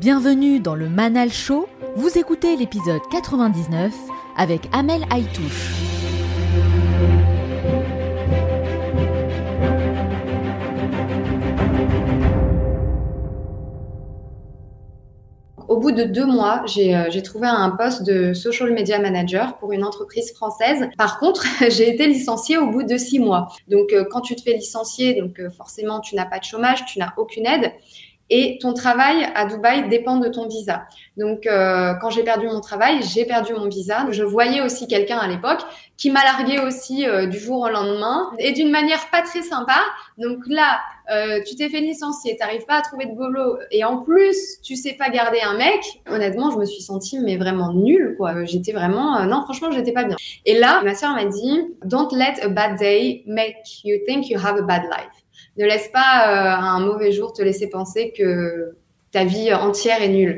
Bienvenue dans le Manal Show. Vous écoutez l'épisode 99 avec Amel Aitouche. Au bout de deux mois, j'ai euh, j'ai trouvé un poste de social media manager pour une entreprise française. Par contre, j'ai été licenciée au bout de six mois. Donc, euh, quand tu te fais licencier, donc euh, forcément, tu n'as pas de chômage, tu n'as aucune aide. Et ton travail à Dubaï dépend de ton visa. Donc, euh, quand j'ai perdu mon travail, j'ai perdu mon visa. Je voyais aussi quelqu'un à l'époque qui m'a largué aussi euh, du jour au lendemain et d'une manière pas très sympa. Donc là, euh, tu t'es fait licencier, t'arrives pas à trouver de boulot et en plus, tu sais pas garder un mec. Honnêtement, je me suis sentie mais vraiment nulle quoi. J'étais vraiment euh, non, franchement, j'étais pas bien. Et là, ma sœur m'a dit "Don't let a bad day make you think you have a bad life." Ne laisse pas euh, un mauvais jour te laisser penser que ta vie entière est nulle.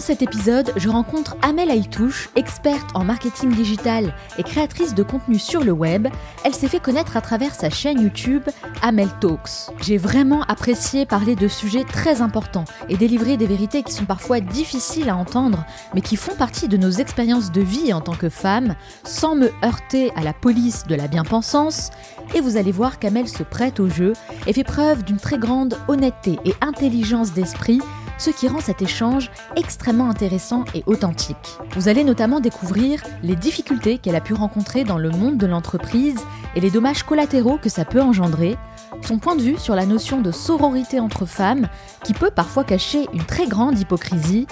Dans cet épisode, je rencontre Amel Aitouche, experte en marketing digital et créatrice de contenu sur le web. Elle s'est fait connaître à travers sa chaîne YouTube Amel Talks. J'ai vraiment apprécié parler de sujets très importants et délivrer des vérités qui sont parfois difficiles à entendre, mais qui font partie de nos expériences de vie en tant que femmes, sans me heurter à la police de la bien-pensance. Et vous allez voir qu'Amel se prête au jeu et fait preuve d'une très grande honnêteté et intelligence d'esprit ce qui rend cet échange extrêmement intéressant et authentique. Vous allez notamment découvrir les difficultés qu'elle a pu rencontrer dans le monde de l'entreprise et les dommages collatéraux que ça peut engendrer, son point de vue sur la notion de sororité entre femmes, qui peut parfois cacher une très grande hypocrisie,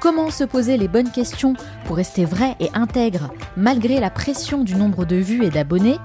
comment se poser les bonnes questions pour rester vrai et intègre malgré la pression du nombre de vues et d'abonnés,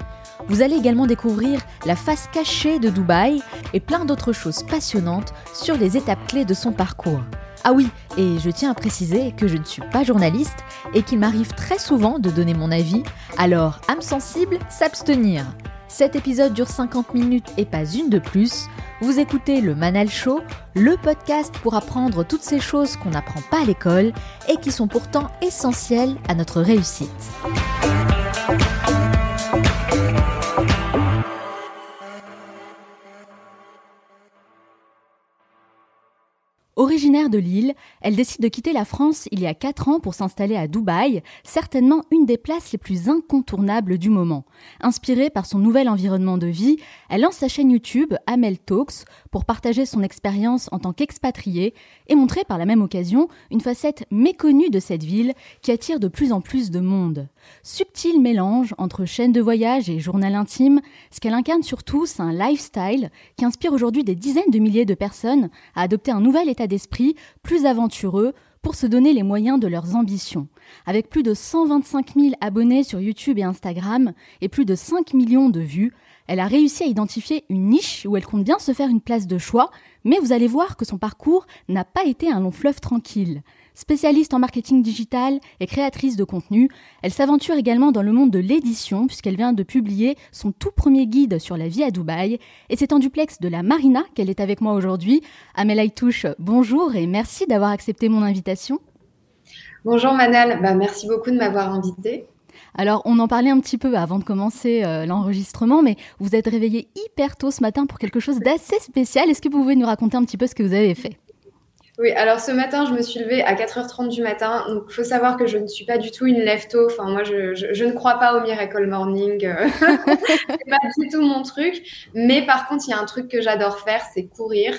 vous allez également découvrir la face cachée de Dubaï et plein d'autres choses passionnantes sur les étapes clés de son parcours. Ah oui, et je tiens à préciser que je ne suis pas journaliste et qu'il m'arrive très souvent de donner mon avis, alors âme sensible, s'abstenir. Cet épisode dure 50 minutes et pas une de plus. Vous écoutez le Manal Show, le podcast pour apprendre toutes ces choses qu'on n'apprend pas à l'école et qui sont pourtant essentielles à notre réussite. De Lille, elle décide de quitter la France il y a 4 ans pour s'installer à Dubaï, certainement une des places les plus incontournables du moment. Inspirée par son nouvel environnement de vie, elle lance sa chaîne YouTube Amel Talks pour partager son expérience en tant qu'expatriée et montrer par la même occasion une facette méconnue de cette ville qui attire de plus en plus de monde. Subtil mélange entre chaîne de voyage et journal intime, ce qu'elle incarne surtout, c'est un lifestyle qui inspire aujourd'hui des dizaines de milliers de personnes à adopter un nouvel état d'esprit plus aventureux pour se donner les moyens de leurs ambitions. Avec plus de 125 000 abonnés sur YouTube et Instagram et plus de 5 millions de vues, elle a réussi à identifier une niche où elle compte bien se faire une place de choix, mais vous allez voir que son parcours n'a pas été un long fleuve tranquille. Spécialiste en marketing digital et créatrice de contenu, elle s'aventure également dans le monde de l'édition puisqu'elle vient de publier son tout premier guide sur la vie à Dubaï. Et c'est en duplex de la Marina qu'elle est avec moi aujourd'hui. Amel Aitouche, bonjour et merci d'avoir accepté mon invitation. Bonjour Manal, bah, merci beaucoup de m'avoir invitée. Alors, on en parlait un petit peu avant de commencer euh, l'enregistrement, mais vous êtes réveillé hyper tôt ce matin pour quelque chose d'assez spécial. Est-ce que vous pouvez nous raconter un petit peu ce que vous avez fait? Oui, alors ce matin, je me suis levée à 4h30 du matin. Donc, il faut savoir que je ne suis pas du tout une lève-tôt. Enfin, moi, je, je, ne crois pas au Miracle Morning. Euh. c'est pas du tout mon truc. Mais par contre, il y a un truc que j'adore faire, c'est courir.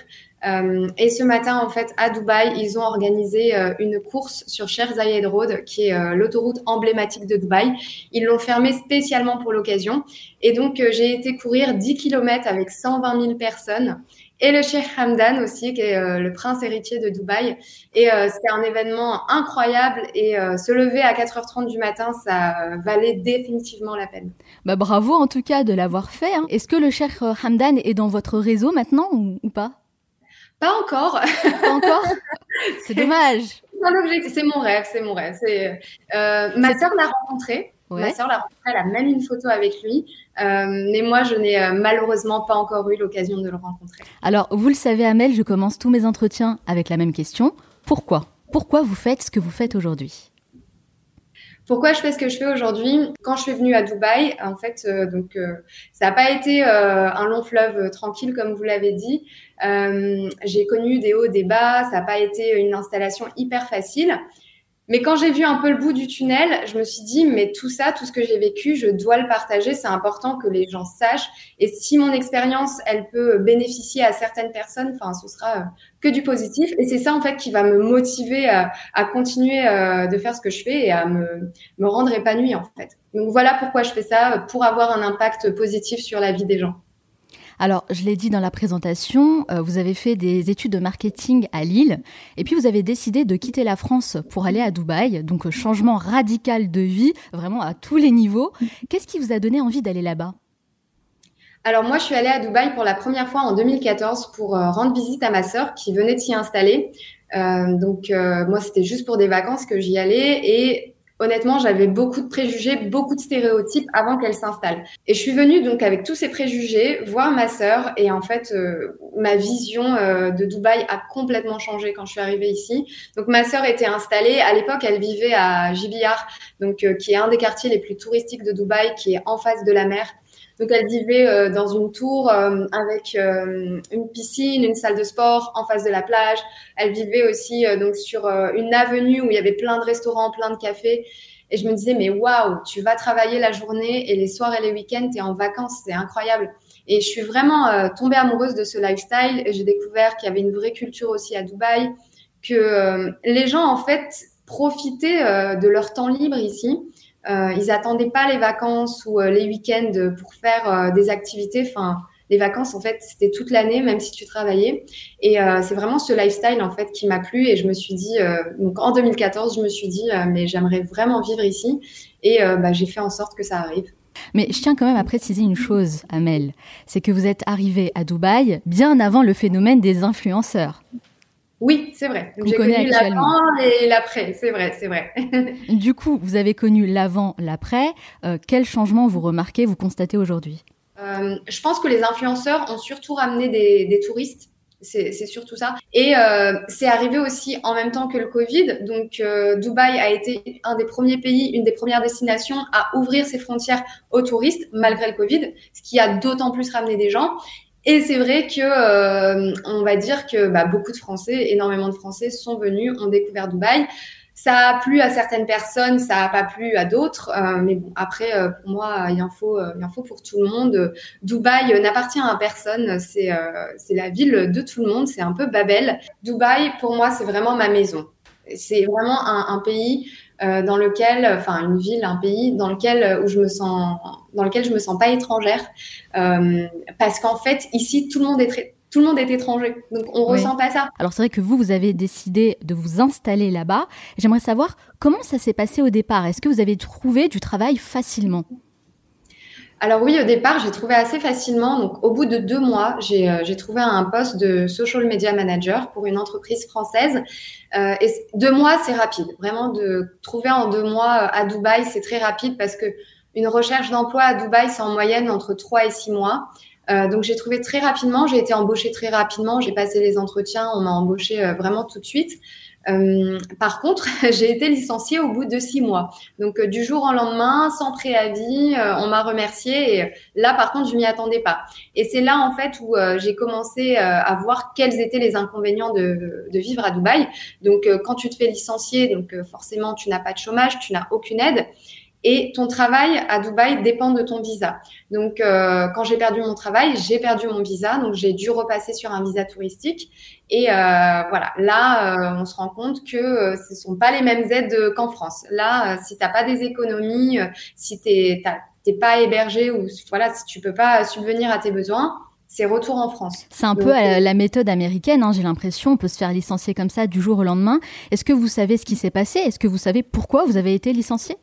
Euh, et ce matin, en fait, à Dubaï, ils ont organisé euh, une course sur Sheikh Zayed Road, qui est l'autoroute emblématique de Dubaï. Ils l'ont fermée spécialement pour l'occasion. Et donc, j'ai été courir 10 km avec 120 000 personnes. Et le Sheikh Hamdan aussi, qui est le prince héritier de Dubaï. Et c'était un événement incroyable. Et se lever à 4h30 du matin, ça valait définitivement la peine. Bah, bravo en tout cas de l'avoir fait. Hein. Est-ce que le Sheikh Hamdan est dans votre réseau maintenant ou pas? Pas encore. Pas encore? C'est dommage. C'est mon rêve, c'est mon rêve. Euh, ma sœur l'a rencontré. Ma sœur l'a rencontré, elle a même une photo avec lui. Euh, mais moi, je n'ai euh, malheureusement pas encore eu l'occasion de le rencontrer. Alors, vous le savez, Amel, je commence tous mes entretiens avec la même question. Pourquoi? Pourquoi vous faites ce que vous faites aujourd'hui? Pourquoi je fais ce que je fais aujourd'hui? Quand je suis venue à Dubaï, en fait, euh, donc ça n'a pas été un long fleuve tranquille comme vous l'avez dit. j'ai connu des hauts, des bas. Ça n'a pas été une installation hyper facile. Mais quand j'ai vu un peu le bout du tunnel, je me suis dit, mais tout ça, tout ce que j'ai vécu, je dois le partager. C'est important que les gens sachent. Et si mon expérience, elle peut bénéficier à certaines personnes, enfin, ce sera euh, que du positif. Et c'est ça, en fait, qui va me motiver à, continuer euh, de faire ce que je fais et à me, me rendre épanouie, en fait. Donc voilà pourquoi je fais ça, pour avoir un impact positif sur la vie des gens. Alors, je l'ai dit dans la présentation, euh, vous avez fait des études de marketing à Lille, et puis vous avez décidé de quitter la France pour aller à Dubaï, donc euh, changement radical de vie, vraiment à tous les niveaux. Qu'est-ce qui vous a donné envie d'aller là-bas? Alors moi, je suis allée à Dubaï pour la première fois en 2014 pour euh, rendre visite à ma sœur qui venait de s'y installer. donc moi, c'était juste pour des vacances que j'y allais et honnêtement, j'avais beaucoup de préjugés, beaucoup de stéréotypes avant qu'elle s'installe. Et je suis venue donc avec tous ces préjugés voir ma sœur et en fait, euh, ma vision euh, de Dubaï a complètement changé quand je suis arrivée ici. Donc ma sœur était installée. À l'époque, elle vivait à Jibiar, donc euh, qui est un des quartiers les plus touristiques de Dubaï, qui est en face de la mer. Donc elle vivait euh, dans une tour euh, avec euh, une piscine, une salle de sport en face de la plage. Elle vivait aussi donc sur une avenue où il y avait plein de restaurants, plein de cafés. Et je me disais mais waouh, tu vas travailler la journée et les soirs et les week-ends tu es en vacances, c'est incroyable. Et je suis vraiment tombée amoureuse de ce lifestyle. J'ai découvert qu'il y avait une vraie culture aussi à Dubaï, que les gens en fait profitaient de leur temps libre ici ils attendaient pas les vacances ou euh, les week-ends pour faire euh, des activités. Enfin, les vacances, en fait, c'était toute l'année, même si tu travaillais. Et c'est vraiment ce lifestyle, en fait, qui m'a plu. Et je me suis dit, donc en 2014, je me suis dit, mais j'aimerais vraiment vivre ici. Et bah, j'ai fait en sorte que ça arrive. Mais je tiens quand même à préciser une chose, Amel, c'est que vous êtes arrivé à Dubaï bien avant le phénomène des influenceurs. Oui, c'est vrai. J'ai connu l'avant et l'après, c'est vrai, c'est vrai. du coup, vous avez connu l'avant, l'après. Euh, quel changement vous remarquez, vous constatez aujourd'hui? Euh, Je pense que les influenceurs ont surtout ramené des, touristes. C'est surtout ça. Et euh, c'est arrivé aussi en même temps que le Covid. Donc, Dubaï a été un des premiers pays, une des premières destinations à ouvrir ses frontières aux touristes malgré le Covid, ce qui a d'autant plus ramené des gens. Et c'est vrai que euh, on va dire que bah, beaucoup de Français, énormément de Français sont venus, ont découvert Dubaï. Ça a plu à certaines personnes, ça a pas plu à d'autres. Euh, mais bon, après, euh, pour moi, il en faut, il en faut pour tout le monde. Dubaï n'appartient à personne. C'est, c'est la ville de tout le monde. C'est un peu Babel. Dubaï, pour moi, c'est vraiment ma maison. C'est vraiment un, pays dans lequel, enfin une ville, un pays dans lequel euh, où je me sens, dans lequel je me sens pas étrangère, euh, parce qu'en fait ici tout le monde est très tout le monde est étranger, donc on ressent pas ça. Alors c'est vrai que vous, vous avez décidé de vous installer là-bas. J'aimerais savoir comment ça s'est passé au départ. Est-ce que vous avez trouvé du travail facilement? Alors oui, au départ, j'ai trouvé assez facilement. Donc, au bout de deux mois, j'ai euh, trouvé un poste de social media manager pour une entreprise française. Euh, et deux mois, c'est rapide. Vraiment, de trouver en deux mois euh, à Dubaï, c'est très rapide parce que une recherche d'emploi à Dubaï, c'est en moyenne entre trois et six mois. Donc j'ai trouvé très rapidement, j'ai été embauchée très rapidement, j'ai passé les entretiens, on m'a embauchée vraiment tout de suite. Euh, par contre, j'ai été licenciée au bout de six mois. Donc euh, du jour au lendemain, sans préavis, euh, on m'a remercié. Et là, par contre, je m'y attendais pas. Et c'est là en fait où j'ai commencé à voir quels étaient les inconvénients de, de vivre à Dubaï. Donc quand tu te fais licencier, donc forcément tu n'as pas de chômage, tu n'as aucune aide et ton travail à Dubaï dépend de ton visa. Donc, euh, quand j'ai perdu mon travail, j'ai perdu mon visa, donc j'ai dû repasser sur un visa touristique. Et euh, voilà, là, euh, on se rend compte que ce sont pas les mêmes aides qu'en France. Là, si t'as pas des économies, si t'es t'es pas hébergé ou voilà, si tu peux pas subvenir à tes besoins, c'est retour en France. C'est un peu la méthode américaine, hein, j'ai l'impression. On peut se faire licencier comme ça du jour au lendemain. Est-ce que vous savez ce qui s'est passé? Est-ce que vous savez pourquoi vous avez été licencié?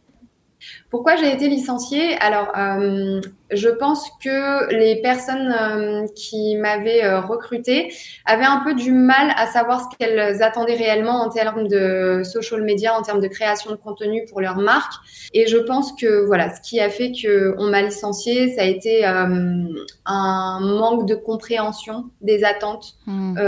Pourquoi j'ai été licenciée? Alors, euh, je pense que les personnes euh, qui m'avaient euh, recrutée avaient un peu du mal à savoir ce qu'elles attendaient réellement en termes de social media, en termes de création de contenu pour leur marque. Et je pense que voilà, ce qui a fait qu'on m'a licenciée, ça a été un manque de compréhension des attentes mmh.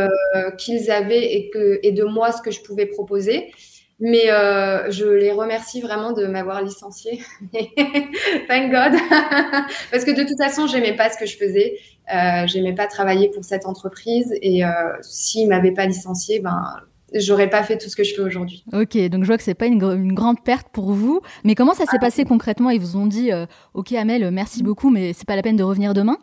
qu'ils avaient et, que, et de moi ce que je pouvais proposer. Mais euh, je les remercie vraiment de m'avoir licenciée. Thank God. Parce que de toute façon, j'aimais pas ce que je faisais. Euh, j'aimais pas travailler pour cette entreprise. Et euh, s'ils m'avaient pas licenciée, ben, j'aurais pas fait tout ce que je fais aujourd'hui. Ok, donc je vois que c'est pas une, une, grande perte pour vous. Mais comment ça s'est ah. passé concrètement? Ils vous ont dit, euh, ok Amel, merci beaucoup, mais c'est pas la peine de revenir demain?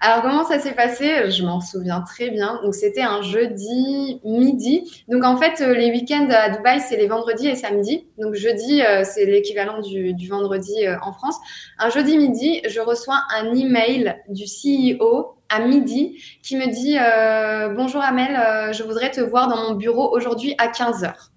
Alors comment ça s'est passé? Je m'en souviens très bien. Donc c'était un jeudi midi. Donc en fait euh, les week-ends à Dubaï c'est les vendredis et samedis. Donc jeudi euh, c'est l'équivalent du, vendredi euh, en France. Un jeudi midi je reçois un email du CEO à midi qui me dit bonjour Amel, je voudrais te voir dans mon bureau aujourd'hui à 15 heures.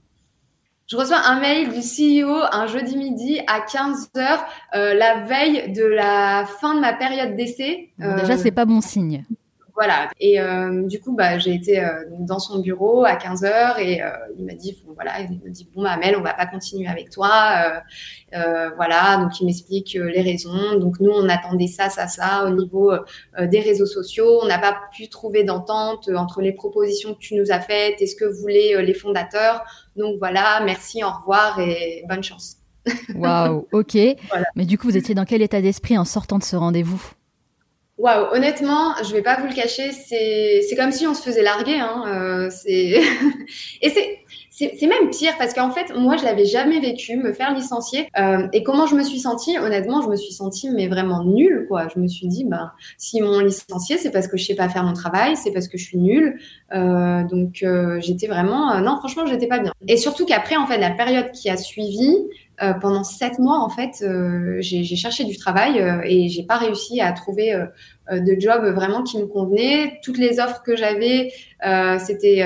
Je reçois un mail du CEO un jeudi midi à 15 heures, euh, la veille de la fin de ma période d'essai. déjà, c'est pas bon signe. Voilà. Et euh, du coup, bah, j'ai été euh, dans son bureau à 15 heures et euh, il m'a dit, bon, voilà, il me dit, bon, Amel, on va pas continuer avec toi. voilà. Donc, il m'explique les raisons. Donc, nous, on attendait ça, ça, ça au niveau des réseaux sociaux. On n'a pas pu trouver d'entente entre les propositions que tu nous as faites et ce que voulaient les fondateurs. Donc, voilà, merci, au revoir et bonne chance. Waouh, ok. Mais du coup, vous étiez dans quel état d'esprit en sortant de ce rendez-vous? Waouh, honnêtement, je vais pas vous le cacher, c'est comme si on se faisait larguer. Hein, euh, et c'est c'est même pire parce qu'en fait, moi, je l'avais jamais vécu, me faire licencier. Euh, et comment je me suis sentie? Honnêtement, je me suis sentie mais vraiment nulle, quoi. Je me suis dit, bah, si m'ont licencié, c'est parce que je sais pas faire mon travail, c'est parce que je suis nulle. Euh, donc, euh, j'étais vraiment, non, franchement, j'étais pas bien. Et surtout qu'après, en fait, la période qui a suivi, pendant sept mois, en fait, j'ai cherché du travail et j'ai pas réussi à trouver de job vraiment qui me convenait. Toutes les offres que j'avais, c'était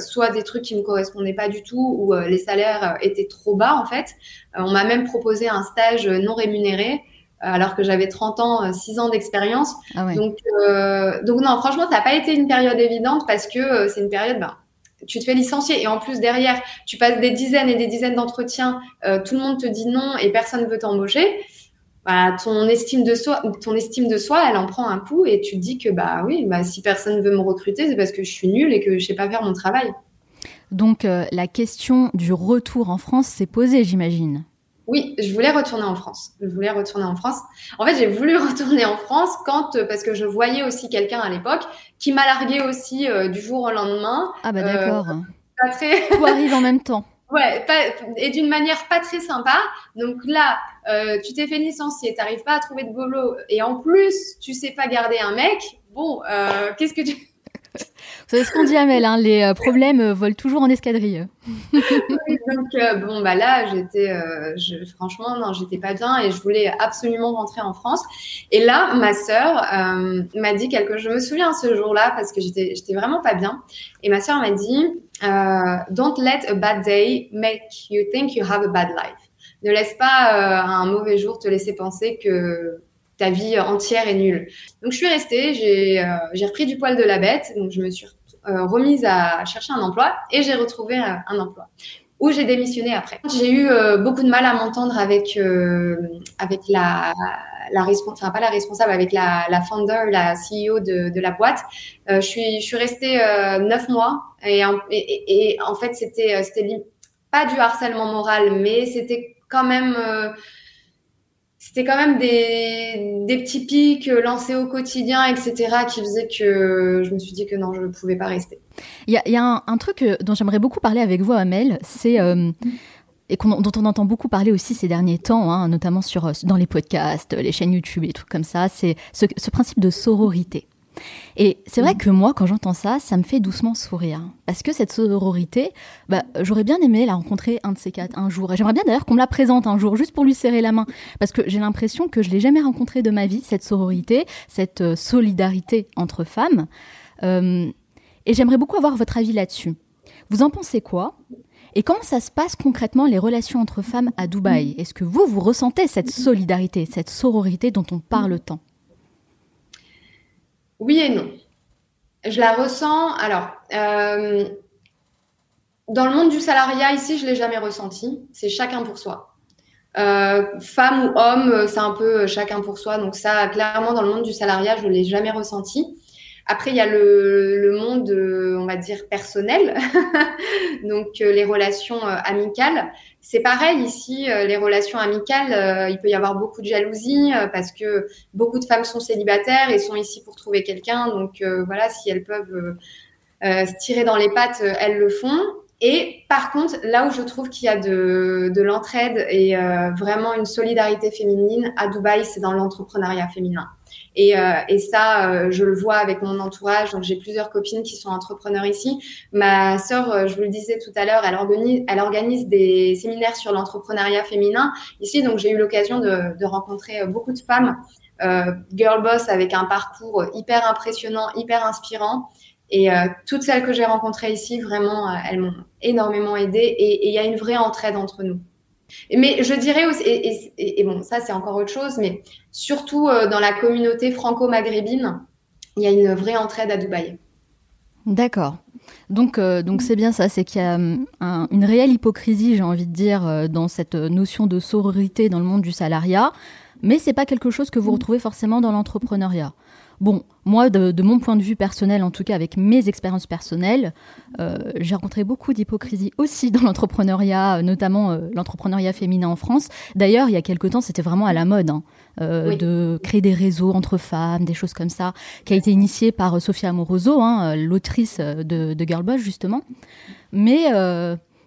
soit des trucs qui me correspondaient pas du tout ou les salaires étaient trop bas en fait. on m'a même proposé un stage non rémunéré alors que j'avais 30 ans, 6 ans d'expérience. Ah donc, donc non, franchement, ça n'a pas été une période évidente parce que c'est une période, ben, tu te fais licencier et en plus derrière, tu passes des dizaines et des dizaines d'entretiens, euh, tout le monde te dit non et personne ne veut t'embaucher. Bah, ton estime de soi, ton estime de soi, elle en prend un coup et tu te dis que bah oui, bah si personne ne veut me recruter, c'est parce que je suis nulle et que je sais pas faire mon travail. Donc euh, la question du retour en France s'est posée, j'imagine. Oui, je voulais retourner en France. Je voulais retourner en France. En fait, j'ai voulu retourner en France quand, euh, parce que je voyais aussi quelqu'un à l'époque qui m'a largué aussi euh, du jour au lendemain. Ah bah d'accord. Euh, pas très... Tout arrive en même temps. Ouais, et d'une manière pas très sympa. Donc là, euh, tu t'es fait licencier, t'arrives pas à trouver de boulot, et en plus, tu sais pas garder un mec. Bon, euh, qu'est-ce que tu vous savez ce qu'on dit, Amel, hein, les euh, problèmes euh, volent toujours en escadrille. donc, euh, bon, bah là, j'étais, franchement, non, j'étais pas bien et je voulais absolument rentrer en France. Et là, ma sœur m'a dit quelque chose. Je me souviens ce jour-là parce que j'étais, j'étais vraiment pas bien. Et ma sœur m'a dit, Don't let a bad day make you think you have a bad life. Ne laisse pas un mauvais jour te laisser penser que ta vie entière est nulle. Donc je suis restée, j'ai j'ai repris du poil de la bête, donc je me suis remise à chercher un emploi et j'ai retrouvé un emploi où j'ai démissionné après. J'ai eu beaucoup de mal à m'entendre avec avec la la enfin pas la responsable, avec la, la founder, la CEO de, la boîte. Euh, je suis, je suis restée euh, neuf mois et, et, et, en fait c'était, euh, c'était pas du harcèlement moral, mais c'était quand même, euh, c'était quand même des, des petits pics lancés au quotidien, etc., qui faisaient que je me suis dit que non, je ne pouvais pas rester. Il y a, un, truc dont j'aimerais beaucoup parler avec vous, Amel, c'est et dont on entend beaucoup parler aussi ces derniers temps, hein, notamment sur, euh, dans les podcasts, les chaînes YouTube et tout comme ça, c'est ce, ce, principe de sororité. Et c'est vrai mm. que moi, quand j'entends ça, ça me fait doucement sourire. Parce que cette sororité, bah, j'aurais bien aimé la rencontrer un de ces quatre un jour. Et j'aimerais bien d'ailleurs qu'on me la présente un jour, juste pour lui serrer la main. Parce que j'ai l'impression que je l'ai jamais rencontrée de ma vie, cette sororité, cette euh, solidarité entre femmes. Euh, et j'aimerais beaucoup avoir votre avis là-dessus. Vous en pensez quoi? Et comment ça se passe concrètement les relations entre femmes à Dubaï? Est-ce que vous, vous ressentez cette solidarité, cette sororité dont on parle tant? Oui et non. Je la ressens. Alors, euh, dans le monde du salariat, ici, je ne l'ai jamais ressenti. C'est chacun pour soi. Euh, femme ou homme, c'est un peu chacun pour soi. Donc ça, clairement, dans le monde du salariat, je ne l'ai jamais ressenti. Après, il y a le, monde, euh, on va dire, personnel, donc euh, les relations euh, amicales. C'est pareil ici, les relations amicales, il peut y avoir beaucoup de jalousie parce que beaucoup de femmes sont célibataires et sont ici pour trouver quelqu'un. Donc voilà, si elles peuvent se tirer dans les pattes, elles le font. Et par contre, là où je trouve qu'il y a de l'entraide et vraiment une solidarité féminine à Dubaï, c'est dans l'entrepreneuriat féminin. Et, euh, et ça, euh, je le vois avec mon entourage. Donc, j'ai plusieurs copines qui sont entrepreneurs ici. Ma sœur, euh, je vous le disais tout à l'heure, elle organise, elle organise des séminaires sur l'entrepreneuriat féminin ici. Donc, j'ai eu l'occasion de, de, rencontrer beaucoup de femmes, euh, girl boss avec un parcours hyper impressionnant, hyper inspirant. Et euh, toutes celles que j'ai rencontrées ici, vraiment, elles m'ont énormément aidée. Et il y a une vraie entraide entre nous. Mais je dirais aussi, et, bon, ça c'est encore autre chose, mais surtout euh, dans la communauté franco-maghrébine, il y a une vraie entraide à Dubaï. D'accord. Donc, euh, donc c'est bien ça, c'est qu'il y a hum, une réelle hypocrisie, j'ai envie de dire, euh, dans cette notion de sororité dans le monde du salariat, mais c'est pas quelque chose que vous retrouvez forcément dans l'entrepreneuriat. Bon, moi, de, mon point de vue personnel, en tout cas avec mes expériences personnelles, euh, j'ai rencontré beaucoup d'hypocrisie aussi dans l'entrepreneuriat, euh, notamment euh, l'entrepreneuriat féminin en France. D'ailleurs, il y a quelque temps, c'était vraiment à la mode hein, de créer des réseaux entre femmes, des choses comme ça, qui a été initié par Sophia Amoroso, hein, l'autrice de, de justement. Mais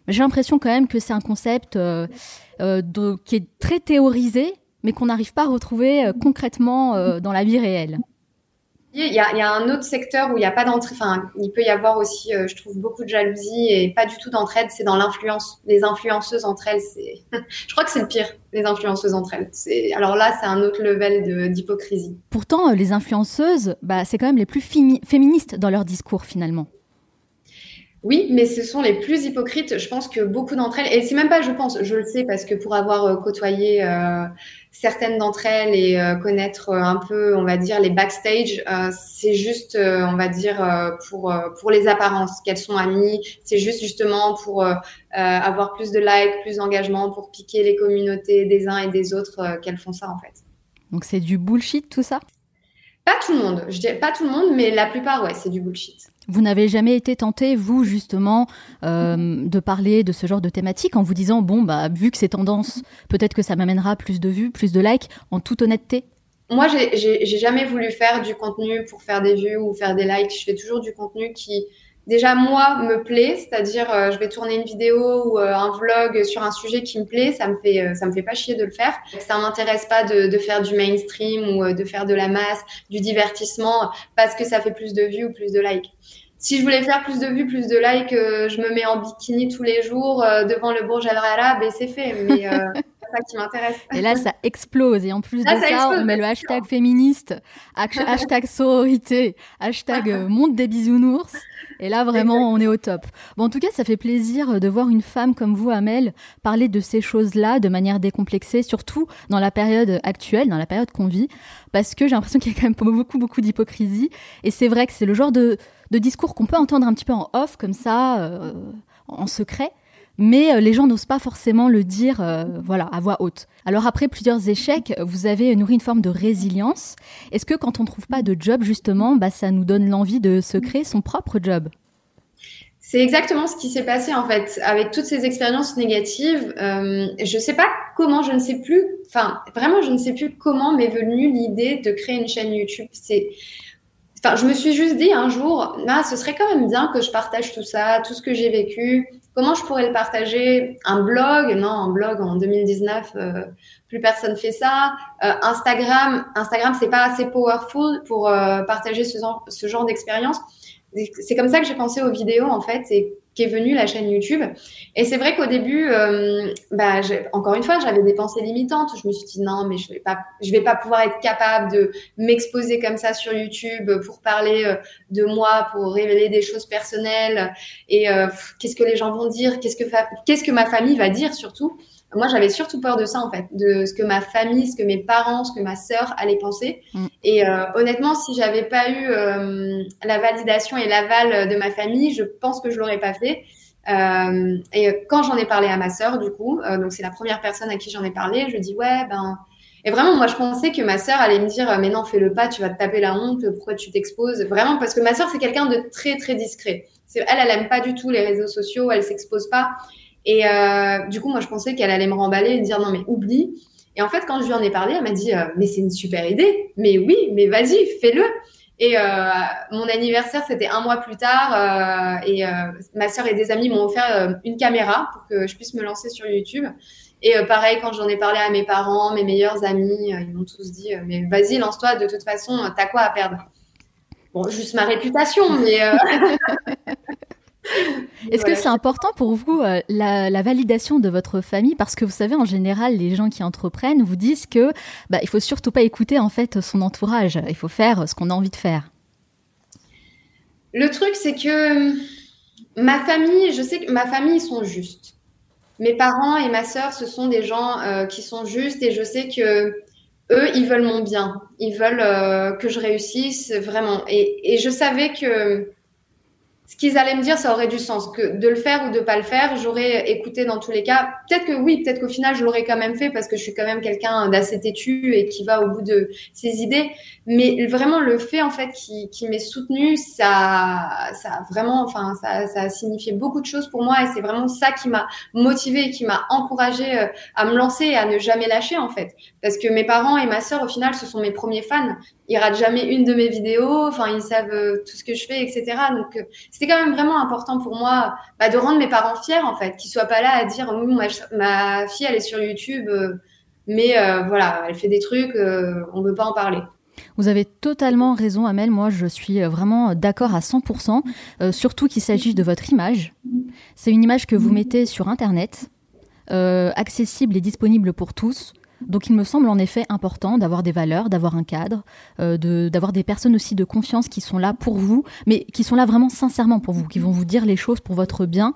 j'ai l'impression quand même que c'est un concept qui est très théorisé, mais qu'on n'arrive pas à retrouver concrètement dans la vie réelle. Il y, a, il y, a, un autre secteur où il n'y a pas d'entraide. Enfin, il peut y avoir aussi, euh, je trouve, beaucoup de jalousie et pas du tout d'entraide. C'est dans l'influence. Les influenceuses entre elles, c'est. je crois que c'est le pire. Les influenceuses entre elles. C'est. Alors là, c'est un autre level d'hypocrisie. Pourtant, euh, les influenceuses, bah, c'est quand même les plus féministes dans leur discours finalement. Oui, mais ce sont les plus hypocrites. Je pense que beaucoup d'entre elles, et c'est même pas je pense, je le sais parce que pour avoir euh, côtoyé euh, certaines d'entre elles et euh, connaître un peu, on va dire, les backstage, c'est juste, on va dire, pour, pour les apparences, qu'elles sont amies. C'est juste justement pour avoir plus de likes, plus d'engagement, pour piquer les communautés des uns et des autres qu'elles font ça en fait. Donc c'est du bullshit tout ça? Pas tout le monde, je dis pas tout le monde, mais la plupart, ouais, c'est du bullshit. Vous n'avez jamais été tenté, vous, justement, euh, de parler de ce genre de thématique en vous disant, bon, bah, vu que c'est tendance, peut-être que ça m'amènera plus de vues, plus de likes, en toute honnêteté? Moi, j'ai jamais voulu faire du contenu pour faire des vues ou faire des likes. Je fais toujours du contenu qui, déjà, moi, me plaît. C'est-à-dire, euh, je vais tourner une vidéo ou euh, un vlog sur un sujet qui me plaît. Ça me fait, ça me fait pas chier de le faire. Ça m'intéresse pas de, de, faire du mainstream ou de faire de la masse, du divertissement, parce que ça fait plus de vues ou plus de likes si je voulais faire plus de vues, plus de likes, euh, je me mets en bikini tous les jours euh, devant le Burj Al Arab et c'est fait. Mais, euh, ça qui m'intéresse. Et là, ça explose. Et en plus de ça, on met le hashtag féministe, hashtag sororité, hashtag euh, monde des bisounours. Et là, vraiment, on est au top. Bon, en tout cas, ça fait plaisir de voir une femme comme vous, Amel, parler de ces choses-là de manière décomplexée, surtout dans la période actuelle, dans la période qu'on vit, parce que j'ai l'impression qu'il y a quand même beaucoup, beaucoup d'hypocrisie. Et c'est vrai que c'est le genre de, discours qu'on peut entendre un petit peu en off, comme ça, euh, en secret mais euh, les gens n'osent pas forcément le dire euh, voilà, à voix haute. Alors après plusieurs échecs, vous avez nourri une forme de résilience. Est-ce que quand on ne trouve pas de job, justement, bah, ça nous donne l'envie de se créer son propre job? C'est exactement ce qui s'est passé en fait avec toutes ces expériences négatives. Euh, je sais pas comment, je ne sais plus. Enfin, vraiment, je ne sais plus comment m'est venue l'idée de créer une chaîne YouTube. C'est, enfin, je me suis juste dit un jour, ah, ce serait quand même bien que je partage tout ça, tout ce que j'ai vécu. Comment je pourrais le partager? Un blog? Non, un blog en 2019, euh, plus personne fait ça. Euh, Instagram, Instagram, c'est pas assez powerful pour euh, partager ce genre, ce genre d'expérience. C'est comme ça que j'ai pensé aux vidéos en fait qu'est venue la chaîne YouTube. Et c'est vrai qu'au début, euh, bah, encore une fois, j'avais des pensées limitantes. Je me suis dit non, mais je vais pas, je vais pas pouvoir être capable de m'exposer comme ça sur YouTube pour parler euh, de moi, pour révéler des choses personnelles. Et euh, qu'est-ce que les gens vont dire? Qu'est-ce que qu'est-ce que ma famille va dire surtout? Moi, j'avais surtout peur de ça, en fait, de ce que ma famille, ce que mes parents, ce que ma sœur allaient penser. Mm. Et euh, honnêtement, si j'avais pas eu euh, la validation et l'aval de ma famille, je pense que je l'aurais pas fait. Euh, et quand j'en ai parlé à ma sœur, du coup, donc c'est la première personne à qui j'en ai parlé, je dis ouais, ben. Et vraiment, moi, je pensais que ma sœur allait me dire, mais non, fais le pas, tu vas te taper la honte, pourquoi tu t'exposes? Vraiment, parce que ma sœur, c'est quelqu'un de très, très discret. Elle, elle aime pas du tout les réseaux sociaux, elle s'expose pas. Et euh, du coup, moi, je pensais qu'elle allait me remballer et dire non, mais oublie. Et en fait, quand je lui en ai parlé, elle m'a dit euh, mais c'est une super idée. Mais oui, mais vas-y, fais-le. Et euh, mon anniversaire, c'était un mois plus tard. Et ma sœur et des amis m'ont offert une caméra pour que je puisse me lancer sur YouTube. Et pareil, quand j'en ai parlé à mes parents, mes meilleurs amis, ils m'ont tous dit mais vas-y, lance-toi. De toute façon, t'as quoi à perdre? Bon, juste ma réputation, mais. Est-ce que c'est important pour vous euh, la, validation de votre famille? Parce que vous savez, en général, les gens qui entreprennent vous disent que bah, il faut surtout pas écouter en fait son entourage. Il faut faire ce qu'on a envie de faire. Le truc, c'est que ma famille, je sais que ma famille, ils sont justes. Mes parents et ma sœur, ce sont des gens euh, qui sont justes et je sais que eux, ils veulent mon bien. Ils veulent euh, que je réussisse vraiment. et je savais que ce qu'ils allaient me dire, ça aurait du sens. Que de le faire ou de pas le faire, j'aurais écouté dans tous les cas. Peut-être que oui, peut-être qu'au final, je l'aurais quand même fait parce que je suis quand même quelqu'un d'assez têtu et qui va au bout de ses idées. Mais vraiment, le fait, en fait, qui, m'est soutenu, ça, ça a vraiment, enfin, ça, ça a signifié beaucoup de choses pour moi et c'est vraiment ça qui m'a motivé et qui m'a encouragé euh, à me lancer et à ne jamais lâcher, en fait. Parce que mes parents et ma sœur, au final, ce sont mes premiers fans ils ratent jamais une de mes vidéos. Enfin, ils savent euh, tout ce que je fais, etc. Donc, euh, c'était quand même vraiment important pour moi bah, de rendre mes parents fiers, en fait, qu'ils soient pas là à dire oui, ma, fille, elle est sur YouTube, euh, mais voilà, elle fait des trucs, on veut pas en parler. Vous avez totalement raison, Amel. Moi, je suis vraiment d'accord à 100%, surtout qu'il s'agit de votre image. C'est une image que vous mettez sur Internet, accessible et disponible pour tous. Donc il me semble en effet important d'avoir des valeurs, d'avoir un cadre, euh, d'avoir des personnes aussi de confiance qui sont là pour vous, mais qui sont là vraiment sincèrement pour vous, qui vont vous dire les choses pour votre bien.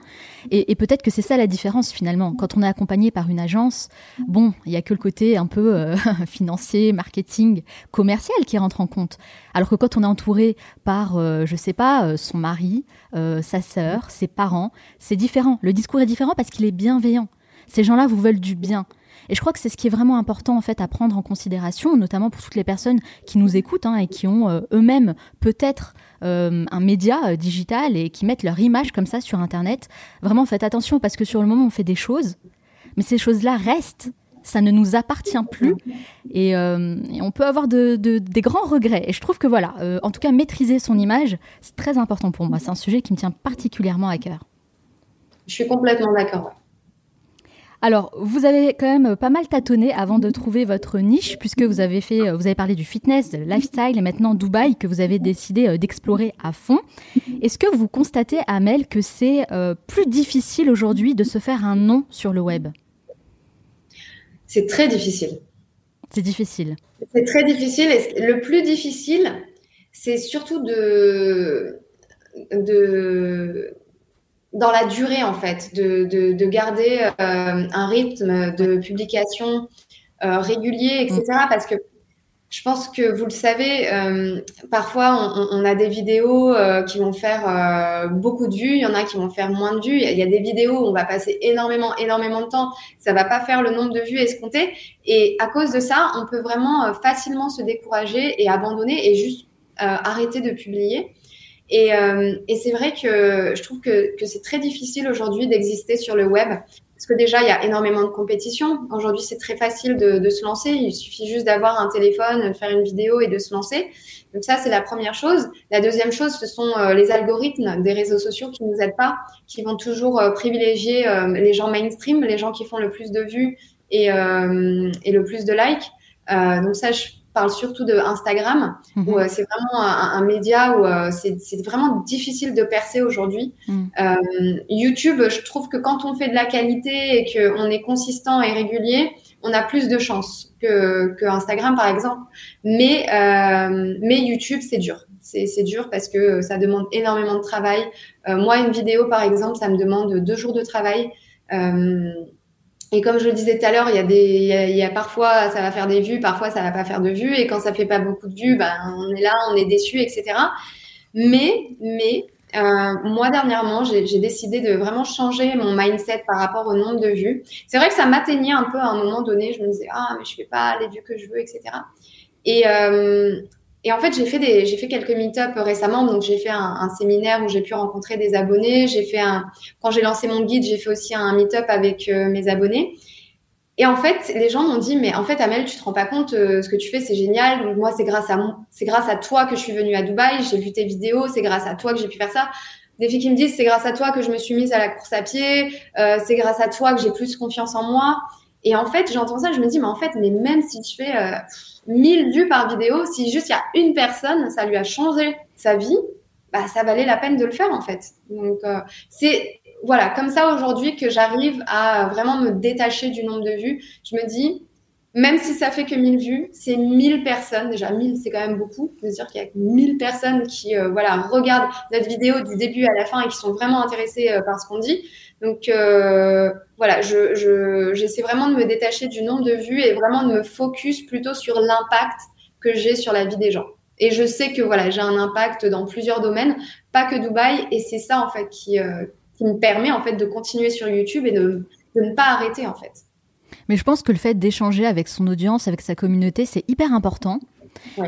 Et, peut-être que c'est ça la différence finalement. Quand on est accompagné par une agence, bon, il y a que le côté un peu euh, financier, marketing, commercial qui rentre en compte. Alors que quand on est entouré par, euh, je sais pas, son mari, sa sœur, ses parents, c'est différent. Le discours est différent parce qu'il est bienveillant. Ces gens-là vous veulent du bien. Et je crois que c'est ce qui est vraiment important en fait à prendre en considération, notamment pour toutes les personnes qui nous écoutent hein, et qui ont euh, eux-mêmes peut-être euh, un média euh, digital et qui mettent leur image comme ça sur Internet. Vraiment, faites attention parce que sur le moment, on fait des choses, mais ces choses-là restent. Ça ne nous appartient plus et, on peut avoir de, des grands regrets. Et je trouve que voilà, en tout cas, maîtriser son image, c'est très important pour moi. C'est un sujet qui me tient particulièrement à cœur. Je suis complètement d'accord. Alors, vous avez quand même pas mal tâtonné avant de trouver votre niche, puisque vous avez fait, euh, vous avez parlé du fitness, de lifestyle et maintenant Dubaï que vous avez décidé euh, d'explorer à fond. Est-ce que vous constatez, Amel, que c'est euh, plus difficile aujourd'hui de se faire un nom sur le web? C'est très difficile. C'est difficile. C'est très difficile. Et le plus difficile, c'est surtout de, de, dans la durée, en fait, de, de, garder euh, un rythme de publication euh, régulier, etc. Mm. Parce que je pense que vous le savez, euh, parfois on, on, a des vidéos qui vont faire beaucoup de vues, il y en a qui vont faire moins de vues. Il y, a des vidéos où on va passer énormément, énormément de temps, ça va pas faire le nombre de vues escompté. Et à cause de ça, on peut vraiment facilement se décourager et abandonner et juste arrêter de publier. Et, et c'est vrai que je trouve que, que c'est très difficile aujourd'hui d'exister sur le web parce que déjà, il y a énormément de compétition. Aujourd'hui, c'est très facile de, de, se lancer. Il suffit juste d'avoir un téléphone, faire une vidéo et de se lancer. Donc ça, c'est la première chose. La deuxième chose, ce sont euh, les algorithmes des réseaux sociaux qui nous aident pas, qui vont toujours euh, privilégier euh, les gens mainstream, les gens qui font le plus de vues et, et le plus de likes. donc ça, je parle surtout de Instagram, mhm. où euh, c'est vraiment un, média où euh, c'est vraiment difficile de percer aujourd'hui. Mhm. Euh, YouTube, je trouve que quand on fait de la qualité et qu'on est consistant et régulier, on a plus de chances que, que Instagram, par exemple. Mais, mais YouTube, c'est dur. C'est dur parce que ça demande énormément de travail. moi, une vidéo, par exemple, ça me demande deux jours de travail. Et comme je le disais tout à l'heure, il y a des, il y a, parfois ça va faire des vues, parfois ça va pas faire de vues, et quand ça fait pas beaucoup de vues, ben on est là, on est déçu, etc. Mais, mais euh, moi dernièrement, j'ai décidé de vraiment changer mon mindset par rapport au nombre de vues. C'est vrai que ça m'atteignait un peu à un moment donné. Je me disais ah mais je fais pas les vues que je veux, etc. Et et en fait, j'ai fait fait quelques meet-up récemment. Donc, j'ai fait un, séminaire où j'ai pu rencontrer des abonnés. J'ai fait un, quand j'ai lancé mon guide, j'ai fait aussi un meet-up avec euh, mes abonnés. Et en fait, les gens m'ont dit, mais en fait, Amel, tu te rends pas compte, euh, ce que tu fais, c'est génial. Donc, moi, c'est grâce à c'est grâce à toi que je suis venue à Dubaï. J'ai vu tes vidéos. C'est grâce à toi que j'ai pu faire ça. Des filles qui me disent, c'est grâce à toi que je me suis mise à la course à pied. Euh, c'est grâce à toi que j'ai plus confiance en moi. Et en fait, j'entends ça, je me dis, mais en fait, mais même si je fais 1000 vues par vidéo, si juste il y a une personne, ça lui a changé sa vie, bah, ça valait la peine de le faire en fait. Donc, euh, c'est voilà, comme ça aujourd'hui que j'arrive à vraiment me détacher du nombre de vues. Je me dis, même si ça fait que 1000 vues, c'est 1000 personnes. Déjà, 1000, c'est quand même beaucoup. De dire qu'il y a 1000 personnes qui euh, voilà, regardent notre vidéo du début à la fin et qui sont vraiment intéressées euh, par ce qu'on dit. Donc, euh, voilà, j'essaie je, j'essaie vraiment de me détacher du nombre de vues et vraiment de me focus plutôt sur l'impact que j'ai sur la vie des gens. Et je sais que voilà, j'ai un impact dans plusieurs domaines, pas que Dubaï. Et c'est ça, en fait, qui, qui me permet, en fait, de continuer sur YouTube et de, de ne pas arrêter, en fait. Mais je pense que le fait d'échanger avec son audience, avec sa communauté, c'est hyper important.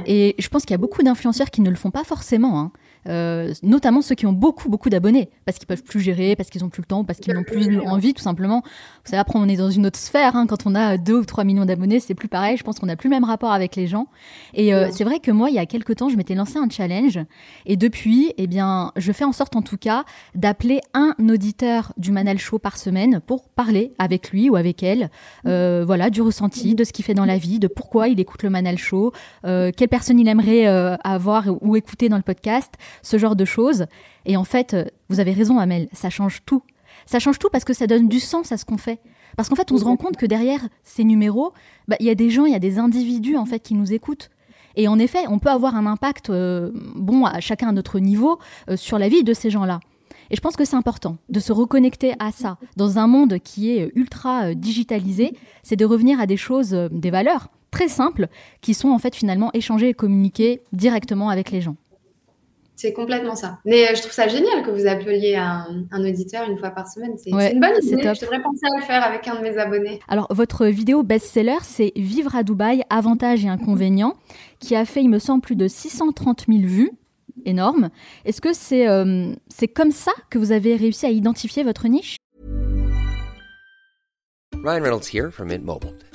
Et je pense qu'il y a beaucoup d'influenceurs qui ne le font pas forcément. Hein. Euh, notamment ceux qui ont beaucoup beaucoup d'abonnés parce qu'ils peuvent plus gérer, parce qu'ils ont plus le temps, parce qu'ils n'ont plus envie tout simplement. Vous savez après on est dans une autre sphère hein. quand on a deux ou trois millions d'abonnés c'est plus pareil. Je pense qu'on n'a plus le même rapport avec les gens. Et euh, c'est vrai que moi il y a quelques temps je m'étais lancé un challenge et depuis eh bien je fais en sorte en tout cas d'appeler un auditeur du Manal Show par semaine pour parler avec lui ou avec elle euh, voilà du ressenti, de ce qu'il fait dans la vie, de pourquoi il écoute le Manal Show, quelle personne il aimerait avoir ou écouter dans le podcast ce genre de choses. Et en fait, euh, vous avez raison, Amel, ça change tout. Ça change tout parce que ça donne du sens à ce qu'on fait. Parce qu'en fait, on se rend compte que derrière ces numéros, bah, il y a des gens, il y a des individus en fait qui nous écoutent. Et en effet, on peut avoir un impact, euh, bon, à chacun à notre niveau, euh, sur la vie de ces gens-là. Et je pense que c'est important de se reconnecter à ça. Dans un monde qui est ultra digitalisé, c'est de revenir à des choses, des valeurs très simples, qui sont en fait finalement échangées et communiquées directement avec les gens. C'est complètement ça. Mais euh, je trouve ça génial que vous appeliez un, auditeur une fois par semaine. C'est une bonne idée. Je devrais penser à le faire avec un de mes abonnés. Alors, votre vidéo best-seller, c'est Vivre à Dubaï, avantages et inconvénients, qui a fait, il me semble, plus de 630 000 vues. Énorme. Est-ce que c'est euh, c'est comme ça que vous avez réussi à identifier votre niche? Ryan Reynolds here from Mint Mobile.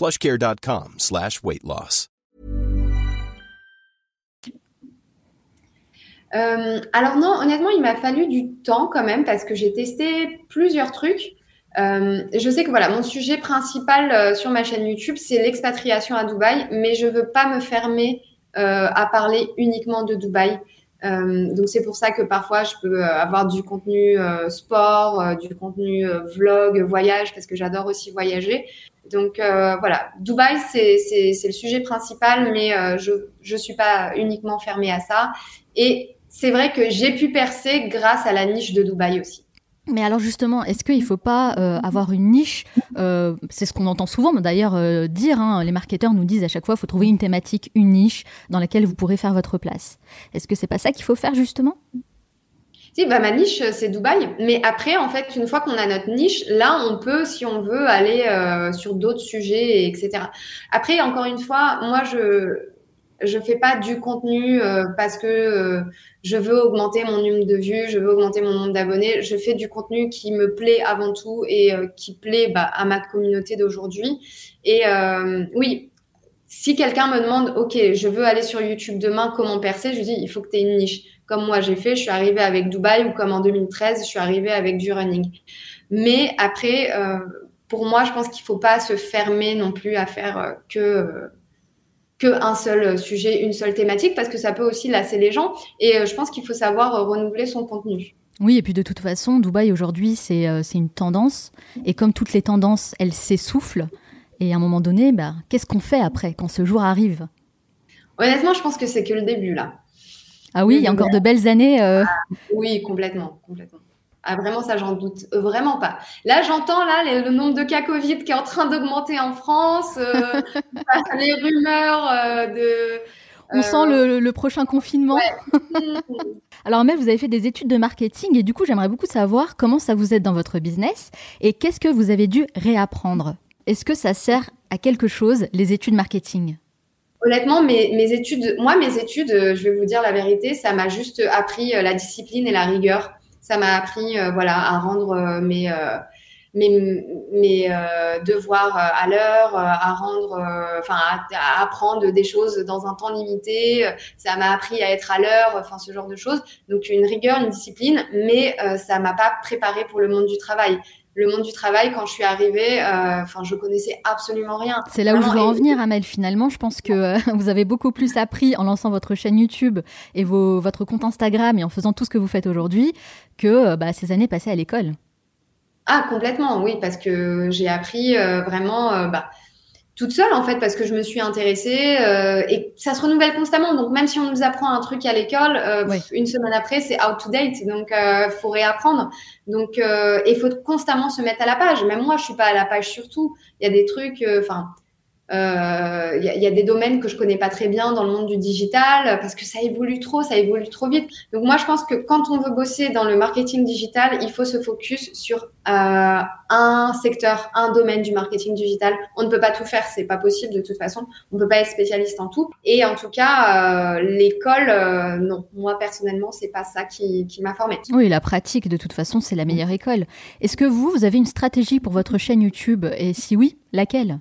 plushcare.com slash weight loss. Euh, alors non, honnêtement, il m'a fallu du temps quand même parce que j'ai testé plusieurs trucs. Euh, je sais que voilà, mon sujet principal euh, sur ma chaîne YouTube, c'est l'expatriation à Dubaï, mais je veux pas me fermer à parler uniquement de Dubaï. Donc c'est pour ça que parfois je peux avoir du contenu sport, du contenu vlog, voyage, parce que j'adore aussi voyager. Donc voilà, Dubaï c'est le sujet principal, mais je je suis pas uniquement fermée à ça. Et c'est vrai que j'ai pu percer grâce à la niche de Dubaï aussi. Mais alors justement, est-ce qu'il ne faut pas euh, avoir une niche euh, C'est ce qu'on entend souvent d'ailleurs euh, dire, hein, les marketeurs nous disent à chaque fois, il faut trouver une thématique, une niche dans laquelle vous pourrez faire votre place. Est-ce que c'est pas ça qu'il faut faire justement? Si, bah, ma niche, c'est Dubaï. Mais après, en fait, une fois qu'on a notre niche, là, on peut, si on veut, aller sur d'autres sujets, etc. Après, encore une fois, moi, je, je fais pas du contenu euh, parce que euh, je veux augmenter mon nombre de vues, je veux augmenter mon nombre d'abonnés. Je fais du contenu qui me plaît avant tout et euh, qui plaît bah, à ma communauté d'aujourd'hui. Et oui, si quelqu'un me demande, OK, je veux aller sur YouTube demain, comment percer? Je dis, il faut que tu aies une niche. Comme moi, j'ai fait, je suis arrivée avec Dubaï ou comme en 2013, je suis arrivée avec du running. Mais après, pour moi, je pense qu'il faut pas se fermer non plus à faire que qu'un seul sujet, une seule thématique, parce que ça peut aussi lasser les gens. Et euh, je pense qu'il faut savoir euh, renouveler son contenu. Oui, et puis de toute façon, Dubaï aujourd'hui, euh, c'est une tendance. Et comme toutes les tendances, elles s'essoufflent. Et à un moment donné, bah, qu'est-ce qu'on fait après, quand ce jour arrive? Honnêtement, je pense que c'est que le début, là. Ah oui, il y a encore de belles années. Ah, oui, complètement, complètement. Ah, vraiment, ça, j'en doute vraiment pas. Là, j'entends là le nombre de cas Covid qui est en train d'augmenter en France, euh, les rumeurs euh, de. On sent le, le, prochain confinement. Alors, Mel, vous avez fait des études de marketing et du coup, j'aimerais beaucoup savoir comment ça vous aide dans votre business et qu'est-ce que vous avez dû réapprendre? Est-ce que ça sert à quelque chose, les études marketing? Honnêtement, mes, études, moi, mes études, je vais vous dire la vérité, ça m'a juste appris la discipline et la rigueur ça m'a appris euh, voilà à rendre euh, mes euh, mes, devoirs à l'heure, à rendre, enfin à, apprendre des choses dans un temps limité. Ça m'a appris à être à l'heure, enfin ce genre de choses. Donc une rigueur, une discipline, mais ça m'a pas préparé pour le monde du travail le monde du travail, quand je suis arrivée, euh, enfin, je connaissais absolument rien. C'est là où je veux en venir, Amel. Finalement, je pense que euh, vous avez beaucoup plus appris en lançant votre chaîne YouTube et vos, votre compte Instagram et en faisant tout ce que vous faites aujourd'hui que euh, bah, ces années passées à l'école. Ah, complètement, oui, parce que j'ai appris vraiment. Bah, toute seule en fait parce que je me suis intéressée euh, et ça se renouvelle constamment. Donc même si on nous apprend un truc à l'école, euh, une semaine après c'est out to date, donc euh, faut réapprendre. Donc euh, il faut constamment se mettre à la page. Même moi je suis pas à la page surtout. Il y a des trucs, enfin il euh, y, y, a des domaines que je connais pas très bien dans le monde du digital parce que ça évolue trop, ça évolue trop vite. Donc moi, je pense que quand on veut bosser dans le marketing digital, il faut se focus sur euh, un secteur, un domaine du marketing digital. On ne peut pas tout faire, c'est pas possible de toute façon. On peut pas être spécialiste en tout. Et en tout cas, euh, l'école, non. Moi personnellement, c'est pas ça qui, qui m'a formée. Oui, la pratique, de toute façon, c'est la meilleure école. Est-ce que vous, vous avez une stratégie pour votre chaîne YouTube? Et si oui, laquelle?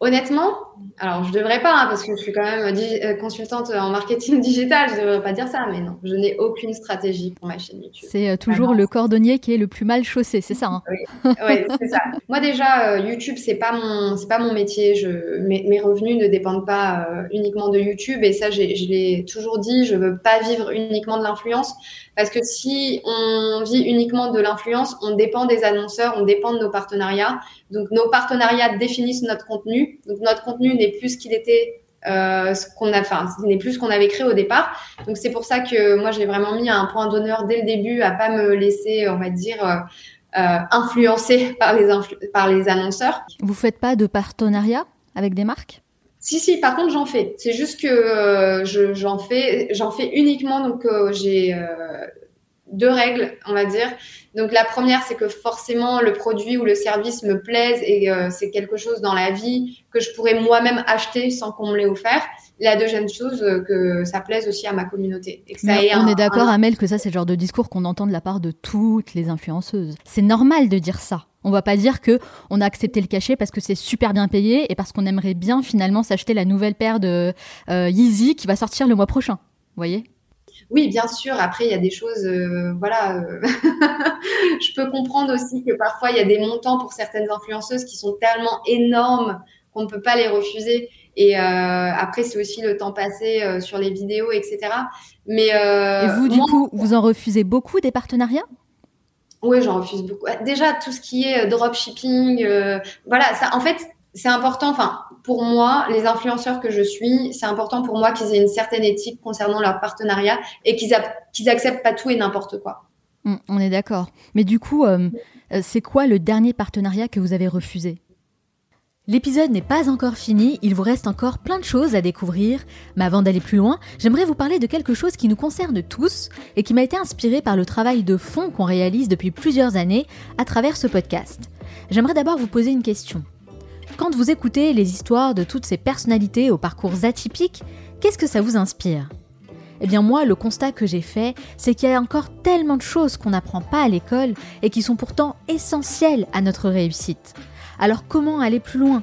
Honnêtement, alors je devrais pas, hein, parce que je suis quand même euh, consultante en marketing digital, je devrais pas dire ça, mais non, je n'ai aucune stratégie pour ma chaîne YouTube. C'est euh, toujours le cordonnier qui est le plus mal chaussé, c'est ça hein Oui, c'est ça. Moi déjà, euh, YouTube, c'est pas mon, c'est pas mon métier. Je, mes, mes, revenus ne dépendent pas uniquement de YouTube, et ça, je l'ai toujours dit, je veux pas vivre uniquement de l'influence, parce que si on vit uniquement de l'influence, on dépend des annonceurs, on dépend de nos partenariats. Donc nos partenariats définissent notre contenu. Donc notre contenu n'est plus ce qu'il était, euh, ce qu'on a, enfin, n'est plus ce qu'on avait créé au départ. Donc c'est pour ça que moi j'ai vraiment mis un point d'honneur dès le début à pas me laisser, on va dire. Euh, euh, influencer par les, par les annonceurs. Vous faites pas de partenariat avec des marques? Si, si, par contre, j'en fais. C'est juste que euh, je- j'en fais, j'en fais uniquement. Donc, euh, j'ai euh, deux règles, on va dire. Donc, la première, c'est que forcément, le produit ou le service me plaise et euh, c'est quelque chose dans la vie que je pourrais moi-même acheter sans qu'on me l'ait offert. La deuxième chose, euh, que ça plaise aussi à ma communauté. Et que ça on un- est d'accord, un- Amel, que ça, c'est le genre de discours qu'on entend de la part de toutes les influenceuses. C'est normal de dire ça. On va pas dire que on a accepté le cachet parce que c'est super bien payé et parce qu'on aimerait bien finalement s'acheter la nouvelle paire de euh, Yeezy qui va sortir le mois prochain. Vous voyez? Oui, bien sûr. Après, il y a des choses, euh, voilà. euh, je peux comprendre aussi que parfois, il y a des montants pour certaines influenceuses qui sont tellement énormes qu'on ne peut pas les refuser. Et euh, après, c'est aussi le temps passé sur les vidéos, etc. Mais Et vous, du moi, coup, vous en refusez beaucoup des partenariats? Oui, j'en refuse beaucoup. Déjà, tout ce qui est dropshipping, voilà, ça, en fait, c'est important. Enfin, pour moi, les influenceurs que je suis, c'est important pour moi qu'ils aient une certaine éthique concernant leur partenariat et qu'ils qu'ils acceptent pas tout et n'importe quoi. Hum, On est d'accord. Mais du coup, euh, euh, c'est quoi le dernier partenariat que vous avez refusé? L'épisode n'est pas encore fini, il vous reste encore plein de choses à découvrir, mais avant d'aller plus loin, j'aimerais vous parler de quelque chose qui nous concerne tous et qui m'a été inspiré par le travail de fond qu'on réalise depuis plusieurs années à travers ce podcast. J'aimerais d'abord vous poser une question. Quand vous écoutez les histoires de toutes ces personnalités aux parcours atypiques, qu'est-ce que ça vous inspire? Eh bien moi, le constat que j'ai fait, c'est qu'il y a encore tellement de choses qu'on n'apprend pas à l'école et qui sont pourtant essentielles à notre réussite. Alors comment aller plus loin?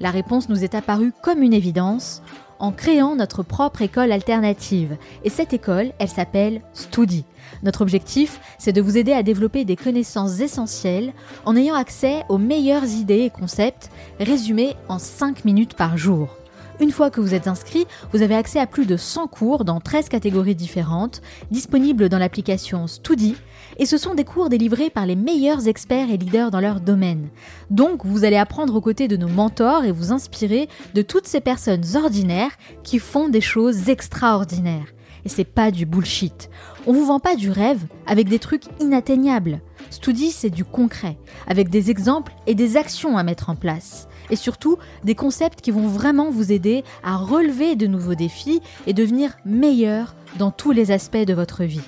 La réponse nous est apparue comme une évidence en créant notre propre école alternative. Et cette école, elle s'appelle Studi. Notre objectif, c'est de vous aider à développer des connaissances essentielles en ayant accès aux meilleures idées et concepts résumés en 5 minutes par jour. Une fois que vous êtes inscrit, vous avez accès à plus de 100 cours dans 13 catégories différentes, disponibles dans l'application Studi, et ce sont des cours délivrés par les meilleurs experts et leaders dans leur domaine. Donc, vous allez apprendre aux côtés de nos mentors et vous inspirer de toutes ces personnes ordinaires qui font des choses extraordinaires. Et c'est pas du bullshit. On vous vend pas du rêve avec des trucs inatteignables. Studi, c'est du concret, avec des exemples et des actions à mettre en place. Et surtout, des concepts qui vont vraiment vous aider à relever de nouveaux défis et devenir meilleur dans tous les aspects de votre vie.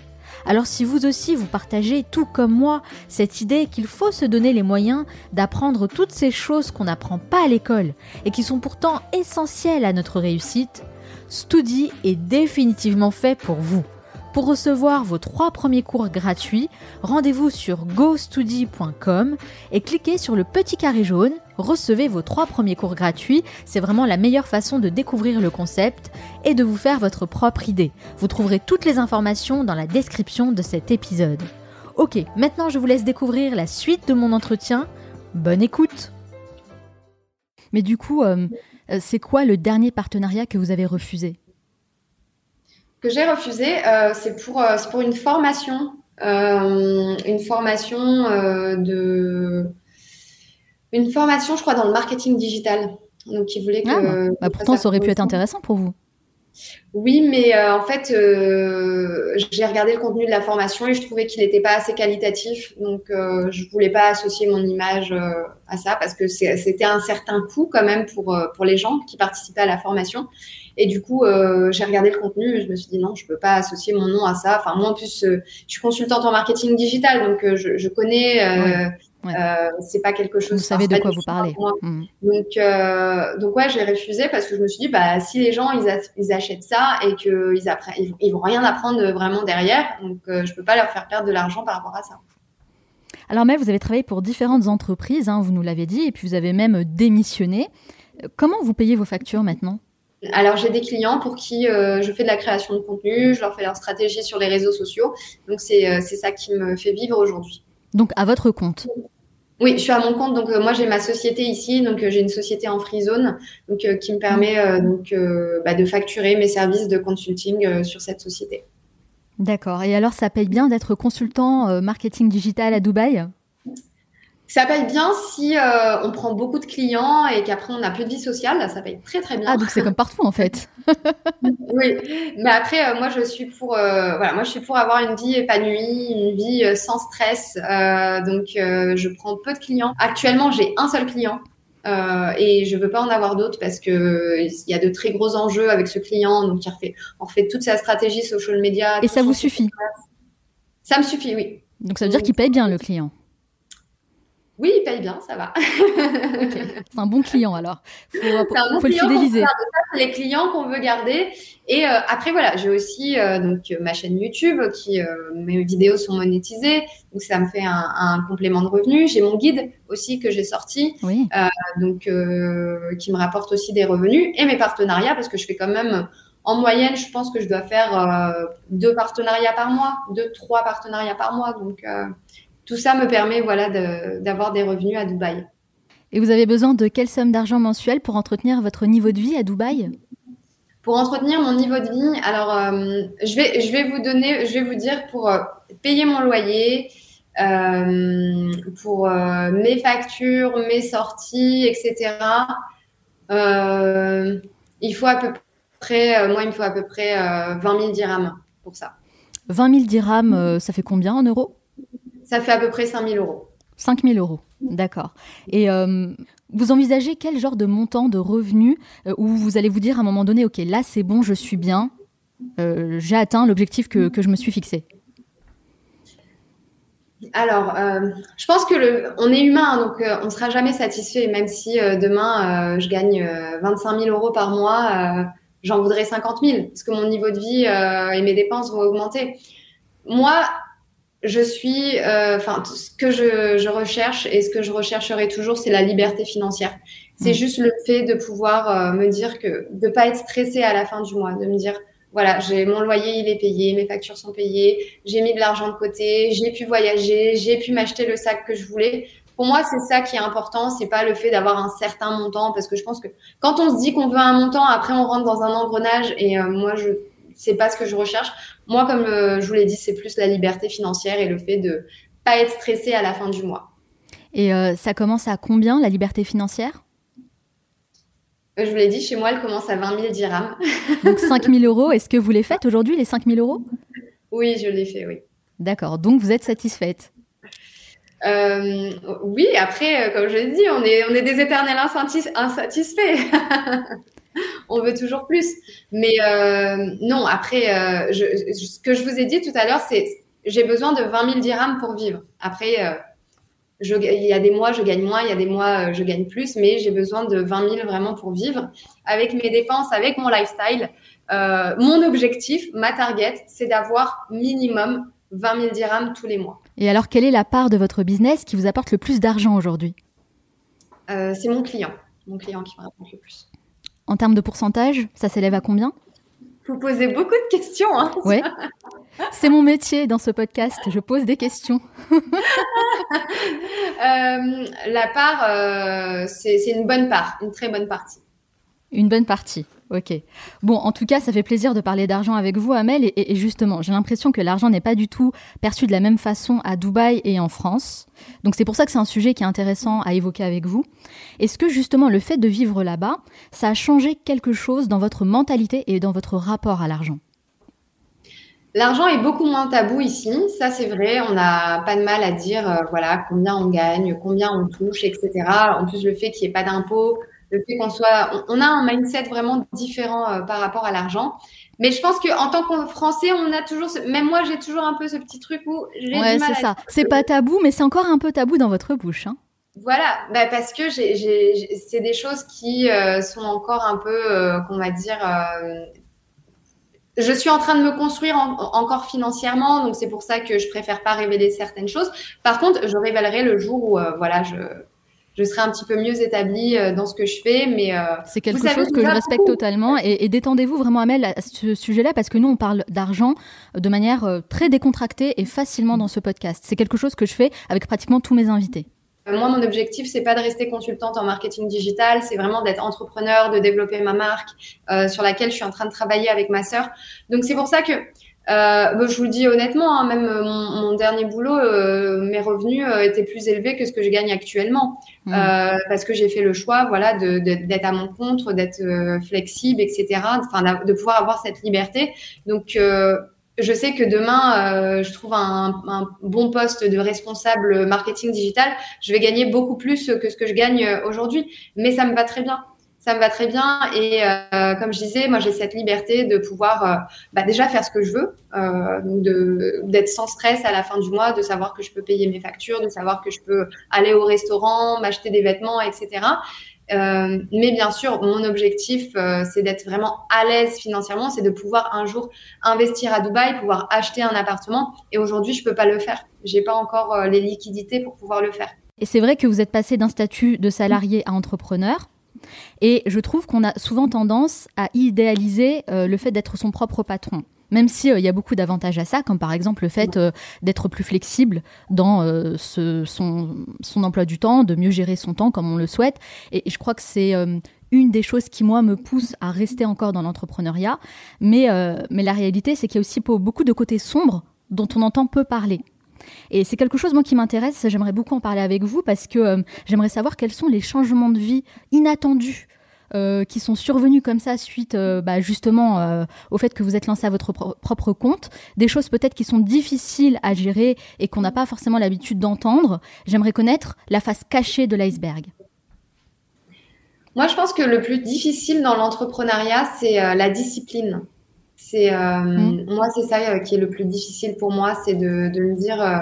Alors si vous aussi vous partagez, tout comme moi, cette idée qu'il faut se donner les moyens d'apprendre toutes ces choses qu'on n'apprend pas à l'école et qui sont pourtant essentielles à notre réussite, Studi est définitivement fait pour vous. Pour recevoir vos trois premiers cours gratuits, rendez-vous sur gostudi.com et cliquez sur le petit carré jaune. Recevez vos trois premiers cours gratuits. C'est vraiment la meilleure façon de découvrir le concept et de vous faire votre propre idée. Vous trouverez toutes les informations dans la description de cet épisode. Ok, maintenant je vous laisse découvrir la suite de mon entretien. Bonne écoute Mais du coup, euh, euh, c'est quoi le dernier partenariat que vous avez refusé? Que j'ai refusé, euh, c'est pour, euh, pour une formation, euh, une formation de, une formation, je crois, dans le marketing digital. Donc, ils voulaient que. Ah, bah, pourtant, ça aurait pu être intéressant pour vous. Oui, mais euh, en fait, euh, j'ai regardé le contenu de la formation et je trouvais qu'il n'était pas assez qualitatif. Donc, euh, je voulais pas associer mon image à ça parce que c'était un certain coût quand même pour, pour les gens qui participaient à la formation. Et du coup, euh, j'ai regardé le contenu et je me suis dit non, je peux pas associer mon nom à ça. Enfin, moi, en plus, euh, je suis consultante en marketing digital, donc euh, je, je connais. Ouais, ouais. c'est pas quelque chose. Vous savez de quoi vous parlez. Hmm. Donc, donc ouais, j'ai refusé parce que je me suis dit, bah, si les gens ils, achètent ça et qu'ils ils, ils, vont- rien apprendre vraiment derrière, donc je peux pas leur faire perdre de l'argent par rapport à ça. Alors Mel, vous avez travaillé pour différentes entreprises, hein, vous nous l'avez dit, et puis vous avez même démissionné. Comment vous payez vos factures maintenant? Alors j'ai des clients pour qui euh, je fais de la création de contenu, je leur fais leur stratégie sur les réseaux sociaux, donc c'est euh, ça qui me fait vivre aujourd'hui. Donc à votre compte. Oui, je suis à mon compte, donc euh, moi j'ai ma société ici, donc j'ai une société en free zone, donc qui me permet donc bah, de facturer mes services de consulting sur cette société. D'accord. Et alors ça paye bien d'être consultant marketing digital à Dubaï? Ça paye bien si euh, on prend beaucoup de clients et qu'après on n'a plus de vie sociale, ça paye très très bien. Ah donc c'est comme partout en fait. oui, mais après euh, moi je suis pour euh, voilà moi je suis pour avoir une vie épanouie, une vie sans stress. Donc je prends peu de clients. Actuellement j'ai un seul client et je veux pas en avoir d'autres parce que il y a de très gros enjeux avec ce client. Donc, il refait, on refait toute sa stratégie social media. Et ça vous suffit? Ça me suffit, oui. Donc, ça veut dire qu'il paye bien le client? Oui, il paye bien, ça va. C'est un bon client alors. Faut, faut, faut le fidéliser. C'est les clients qu'on veut garder. Et euh, après voilà, j'ai aussi euh, donc ma chaîne YouTube qui euh, mes vidéos sont monétisées, donc ça me fait un, un complément de revenus. J'ai mon guide aussi que j'ai sorti, oui. donc qui me rapporte aussi des revenus et mes partenariats parce que je fais quand même en moyenne, je pense que je dois faire deux partenariats par mois, deux trois partenariats par mois, donc tout ça me permet voilà, d'avoir des revenus à Dubaï. Et vous avez besoin de quelle somme d'argent mensuel pour entretenir votre niveau de vie à Dubaï? Pour entretenir mon niveau de vie, alors euh, je, vais, je vais vous donner, je vais vous dire pour euh, payer mon loyer, euh, pour mes factures, mes sorties, etc. il faut à peu près, moi il me faut à peu près 20 000 dirhams pour ça. 20 000 dirhams, ça fait combien en euros? Ça fait à peu près 5 000 euros. 5 000 euros, d'accord. Et euh, vous envisagez quel genre de montant de revenus euh, où vous allez vous dire à un moment donné, OK, là c'est bon, je suis bien, euh, j'ai atteint l'objectif que, que, je me suis fixé? Alors, je pense que le, on est humain, donc on ne sera jamais satisfait, même si demain je gagne 25 000 euros par mois, j'en voudrais 50 000, parce que mon niveau de vie et mes dépenses vont augmenter. Moi, je suis, euh, enfin, ce que je, je, recherche et ce que je rechercherai toujours, c'est la liberté financière. C'est mm. juste le fait de pouvoir euh, me dire que, de pas être stressé à la fin du mois, de me dire, voilà, j'ai mon loyer, il est payé, mes factures sont payées, j'ai mis de l'argent de côté, j'ai pu voyager, j'ai pu m'acheter le sac que je voulais. Pour moi, c'est ça qui est important. C'est pas le fait d'avoir un certain montant, parce que je pense que quand on se dit qu'on veut un montant, après on rentre dans un engrenage. Et euh, moi, je c'est pas ce que je recherche. Moi, comme euh, je vous l'ai dit, c'est plus la liberté financière et le fait de pas être stressé à la fin du mois. Et euh, ça commence à combien la liberté financière? Euh, Je vous l'ai dit, chez moi, elle commence à 20 000 dirhams. Donc 5 000 euros, est-ce que vous les faites aujourd'hui, les 5 000 euros? Oui, je les fais, oui. D'accord, donc vous êtes satisfaite? Oui, après, comme je l'ai dit, on est, on est des éternels insatisfaits. on veut toujours plus. Mais euh, non, après, euh, ce que je vous ai dit tout à l'heure, c'est j'ai besoin de 20 000 dirhams pour vivre. Après, euh, il y a des mois, je gagne moins, il y a des mois, je gagne plus, mais j'ai besoin de 20 000 vraiment pour vivre. Avec mes dépenses, avec mon lifestyle, mon objectif, ma target, c'est d'avoir minimum 20 000 dirhams tous les mois. Et alors, quelle est la part de votre business qui vous apporte le plus d'argent aujourd'hui? C'est mon client, mon client qui me rapporte le plus. En termes de pourcentage, ça s'élève à combien? Vous posez beaucoup de questions. Hein oui. C'est mon métier dans ce podcast, je pose des questions. Euh, la part, euh, c'est une bonne part, une très bonne partie. Une bonne partie. Ok. Bon, en tout cas, ça fait plaisir de parler d'argent avec vous, Amel. Et, justement, j'ai l'impression que l'argent n'est pas du tout perçu de la même façon à Dubaï et en France. Donc c'est pour ça que c'est un sujet qui est intéressant à évoquer avec vous. Est-ce que justement le fait de vivre là-bas, ça a changé quelque chose dans votre mentalité et dans votre rapport à l'argent? L'argent est beaucoup moins tabou ici, ça c'est vrai. On n'a pas de mal à dire euh, voilà combien on gagne, combien on touche, etc. En plus le fait qu'il n'y ait pas d'impôts, le fait qu'on soit, on, a un mindset vraiment différent euh, par rapport à l'argent. Mais je pense qu'en tant que Français, on a toujours, même moi, j'ai toujours un peu ce petit truc où j'ai ouais, c'est ça. C'est pas tabou, mais c'est encore un peu tabou dans votre bouche. Hein. Voilà, bah parce que c'est des choses qui euh, sont encore un peu, euh, qu'on va dire, je suis en train de me construire encore financièrement, donc c'est pour ça que je préfère pas révéler certaines choses. Par contre, je révélerai le jour où, voilà, je, je serai un petit peu mieux établie euh, dans ce que je fais. Mais euh, c'est quelque chose que je respecte totalement. Et, détendez-vous vraiment, Amel, à ce sujet-là, parce que nous, on parle d'argent de manière euh, très décontractée et facilement dans ce podcast. C'est quelque chose que je fais avec pratiquement tous mes invités. Moi, mon objectif, c'est pas de rester consultante en marketing digital, c'est vraiment d'être entrepreneur, de développer ma marque sur laquelle je suis en train de travailler avec ma sœur. Donc, c'est pour ça que euh, je vous le dis honnêtement, hein, même euh, mon, dernier boulot, euh, mes revenus étaient plus élevés que ce que je gagne actuellement, mmh. parce que j'ai fait le choix, voilà, d'être à mon compte, d'être flexible, etc. Enfin, de pouvoir avoir cette liberté. Donc je sais que demain, je trouve un, un, bon poste de responsable marketing digital, je vais gagner beaucoup plus que ce que je gagne aujourd'hui. Mais ça me va très bien ça me va très bien. Et euh, comme je disais, moi, j'ai cette liberté de pouvoir euh, bah, déjà faire ce que je veux, euh, d'être sans stress à la fin du mois, de savoir que je peux payer mes factures, de savoir que je peux aller au restaurant, m'acheter des vêtements, etc. Mais bien sûr, mon objectif, c'est d'être vraiment à l'aise financièrement, c'est de pouvoir un jour investir à Dubaï, pouvoir acheter un appartement. Et aujourd'hui, je peux pas le faire. J'ai pas encore les liquidités pour pouvoir le faire. Et c'est vrai que vous êtes passé d'un statut de salarié à entrepreneur. Et je trouve qu'on a souvent tendance à idéaliser euh, le fait d'être son propre patron. Même s'il euh, y a beaucoup d'avantages à ça, comme par exemple le fait euh, d'être plus flexible dans son, emploi du temps, de mieux gérer son temps comme on le souhaite. Et, je crois que c'est une des choses qui, moi, me pousse à rester encore dans l'entrepreneuriat. Mais, mais la réalité, c'est qu'il y a aussi beaucoup de côtés sombres dont on entend peu parler. Et c'est quelque chose, moi, qui m'intéresse. J'aimerais beaucoup en parler avec vous parce que euh, j'aimerais savoir quels sont les changements de vie inattendus euh, qui sont survenus comme ça suite euh, bah, justement au fait que vous êtes lancé à votre propre compte, des choses peut-être qui sont difficiles à gérer et qu'on n'a pas forcément l'habitude d'entendre. J'aimerais connaître la face cachée de l'iceberg. Moi, je pense que le plus difficile dans l'entrepreneuriat, c'est la discipline. C'est euh, mm. moi, c'est ça euh, qui est le plus difficile pour moi, c'est de, de, me dire euh,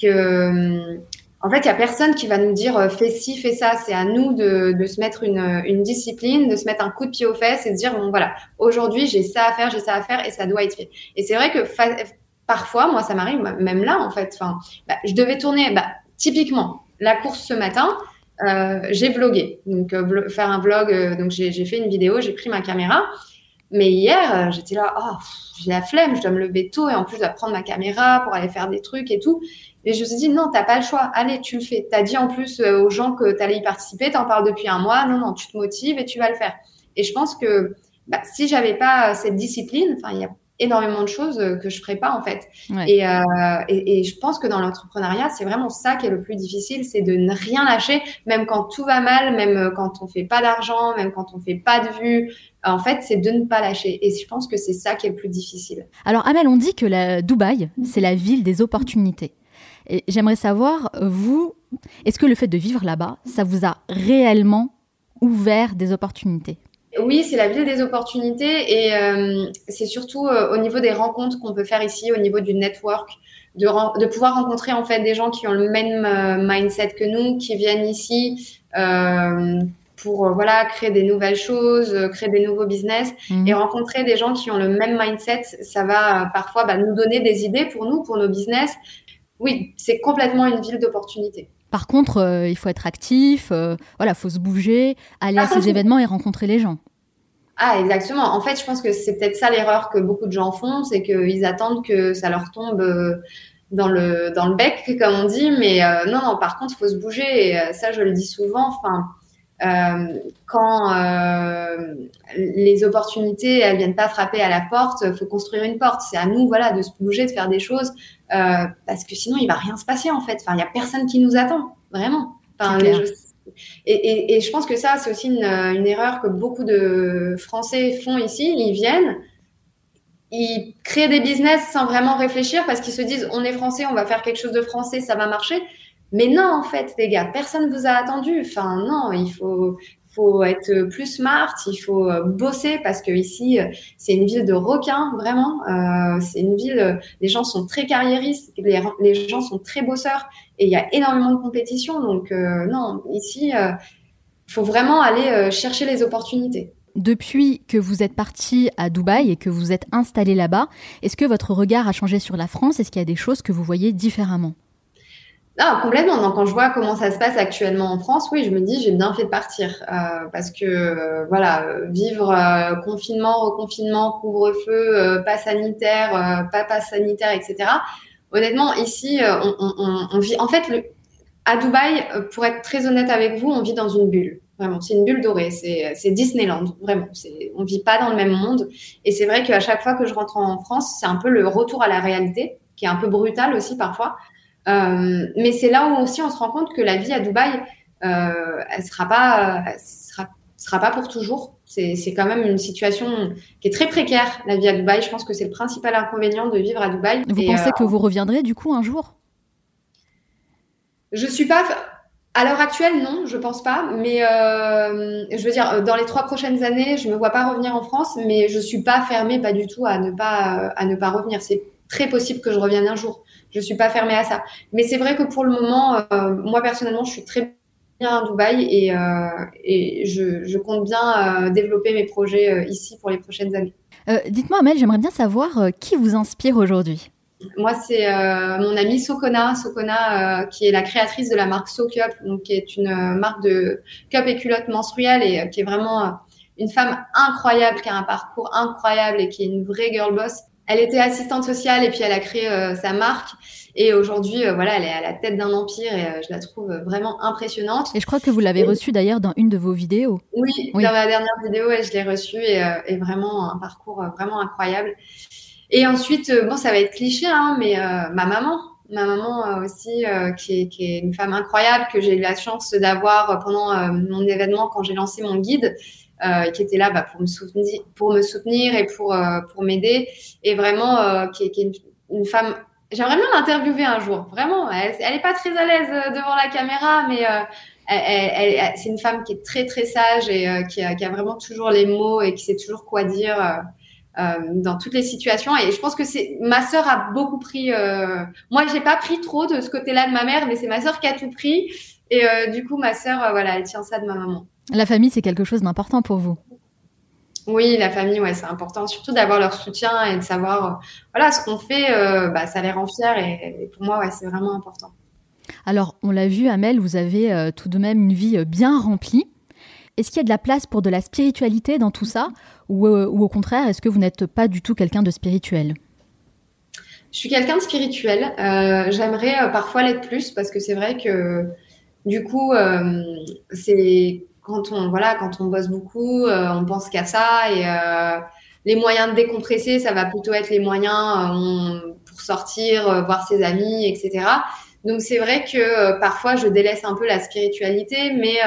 que en fait, il y a personne qui va nous dire fais ci, fais ça. C'est à nous de, de se mettre une, une, discipline, de se mettre un coup de pied aux fesses et de dire bon voilà, aujourd'hui j'ai ça à faire, j'ai ça à faire et ça doit être fait. Et c'est vrai que parfois, moi, ça m'arrive, même là en fait. Enfin, bah, je devais tourner, bah, typiquement la course ce matin. Euh, j'ai vlogué, donc faire un vlog. donc j'ai fait une vidéo, j'ai pris ma caméra mais hier, euh, j'étais là, oh, j'ai la flemme, je dois me lever tôt et en plus je dois prendre ma caméra pour aller faire des trucs et tout. Et je me suis dit, non, t'as pas le choix. Allez, tu le fais. T'as dit en plus euh, aux gens que t'allais y participer, t'en parles depuis un mois. Non, non, tu te motives et tu vas le faire. Et je pense que bah, si j'avais pas cette discipline, enfin, il y a énormément de choses euh, que je ferais pas en fait. Et, euh, et, et, je pense que dans l'entrepreneuriat, c'est vraiment ça qui est le plus difficile, c'est de ne rien lâcher, même quand tout va mal, même quand on fait pas d'argent, même quand on fait pas de vues. En fait, c'est de ne pas lâcher. Et je pense que c'est ça qui est le plus difficile. Alors Amel, on dit que la Dubaï, c'est la ville des opportunités. Et j'aimerais savoir, vous, est-ce que le fait de vivre là-bas, ça vous a réellement ouvert des opportunités? Oui, c'est la ville des opportunités et euh, c'est surtout euh, au niveau des rencontres qu'on peut faire ici, au niveau du network, de, de, pouvoir rencontrer en fait des gens qui ont le même euh, mindset que nous, qui viennent ici pour voilà créer des nouvelles choses, créer des nouveaux business mhm. et rencontrer des gens qui ont le même mindset, ça va parfois bah, nous donner des idées pour nous, pour nos business. Oui, c'est complètement une ville d'opportunités. Par contre, il faut être actif, voilà, faut se bouger, aller à ces événements et rencontrer les gens. Ah, exactement. En fait, je pense que c'est peut-être ça l'erreur que beaucoup de gens font, c'est qu'ils attendent que ça leur tombe euh, dans le dans le bec, comme on dit. Mais euh, non, non. Par contre, il faut se bouger. Et euh, ça, je le dis souvent. Enfin, quand les opportunités elles viennent pas frapper à la porte, il faut construire une porte. C'est à nous, voilà, de se bouger, de faire des choses, parce que sinon, il va rien se passer en fait. Enfin, il y a personne qui nous attend, vraiment. Enfin, les, et, je pense que ça, c'est aussi une, erreur que beaucoup de Français font ici. Ils viennent, ils créent des business sans vraiment réfléchir parce qu'ils se disent on est français, on va faire quelque chose de français, ça va marcher. Mais non, en fait, les gars, personne vous a attendu. Enfin, non, il faut, faut être plus smart, il faut euh, bosser parce que ici euh, c'est une ville de requins vraiment. Euh, c'est une ville, les gens sont très carriéristes, les, les, gens sont très bosseurs et il y a énormément de compétition. Donc non, ici il faut vraiment aller chercher les opportunités. Depuis que vous êtes parti à Dubaï et que vous êtes installé là-bas, est-ce que votre regard a changé sur la France? Est-ce qu'il y a des choses que vous voyez différemment? Non, complètement. Quand je vois comment ça se passe actuellement en France, oui, je me dis j'ai bien fait de partir euh, parce que euh, voilà, vivre euh, confinement, reconfinement, couvre-feu, pas sanitaire, pas passe sanitaire, etc. Honnêtement, ici, on, vit. En fait, à Dubaï, pour être très honnête avec vous, on vit dans une bulle. Vraiment, c'est une bulle dorée. C'est Disneyland, vraiment. On vit pas dans le même monde. Et c'est vrai qu'à chaque fois que je rentre en France, c'est un peu le retour à la réalité, qui est un peu brutal aussi parfois. Euh, mais c'est là où aussi on se rend compte que la vie à Dubaï, euh, elle sera pas, sera, sera pas pour toujours. C'est quand même une situation qui est très précaire, la vie à Dubaï. Je pense que c'est le principal inconvénient de vivre à Dubaï. Vous pensez que vous reviendrez du coup un jour? Je suis pas. À l'heure actuelle, non, je pense pas. Mais je veux dire, dans les trois prochaines années, je me vois pas revenir en France, mais je suis pas fermée, pas du tout, à ne pas à ne pas revenir. C'est très possible que je revienne un jour. Je suis pas fermée à ça. Mais c'est vrai que pour le moment, moi personnellement, je suis très bien à Dubaï et, euh, et je, je, compte bien euh, développer mes projets euh, ici pour les prochaines années. Dites-moi, Amel, j'aimerais bien savoir qui vous inspire aujourd'hui? Moi, c'est mon amie Sokona, Sokona qui est la créatrice de la marque So Cup, donc qui est une marque de cup et culottes menstruelles et qui est vraiment une femme incroyable, qui a un parcours incroyable et qui est une vraie girl boss. Elle était assistante sociale et puis elle a créé sa marque. Et aujourd'hui, euh, voilà, elle est à la tête d'un empire et euh, je la trouve vraiment impressionnante. Et je crois que vous l'avez reçue d'ailleurs dans une de vos vidéos. Oui, dans ma dernière vidéo, je l'ai reçue et, euh, vraiment un parcours vraiment incroyable. Et ensuite, bon, ça va être cliché, hein, mais ma maman, ma maman aussi, qui, est, qui, est, une femme incroyable que j'ai eu la chance d'avoir pendant mon événement quand j'ai lancé mon guide. Euh, qui était là bah, pour me soutenir, et pour pour m'aider, et vraiment qui, est, qui est une, femme J'aimerais bien l'interviewer un jour, vraiment. Elle, elle est pas très à l'aise euh, devant la caméra, mais euh, c'est une femme qui est très très sage et euh, qui, a, vraiment toujours les mots et qui sait toujours quoi dire euh, dans toutes les situations. Et je pense que ma sœur a beaucoup pris. moi, j'ai pas pris trop de ce côté-là de ma mère, mais c'est ma sœur qui a tout pris. Et du coup, ma sœur, voilà, elle tient ça de ma maman. La famille, c'est quelque chose d'important pour vous. Oui, la famille, ouais, c'est important, surtout d'avoir leur soutien et de savoir, euh, voilà, ce qu'on fait, euh, bah, ça les rend fiers et, pour moi, ouais, c'est vraiment important. Alors, on l'a vu, Amel, vous avez euh, tout de même une vie bien remplie. Est-ce qu'il y a de la place pour de la spiritualité dans tout ça ou, ou au contraire, est-ce que vous n'êtes pas du tout quelqu'un de spirituel? Je suis quelqu'un de spirituel. J'aimerais parfois l'être plus parce que c'est vrai que du coup, c'est quand on voilà, quand on bosse beaucoup, euh, on pense qu'à ça et euh, les moyens de décompresser, ça va plutôt être les moyens euh, pour sortir, voir ses amis, etc. Donc c'est vrai que parfois je délaisse un peu la spiritualité, mais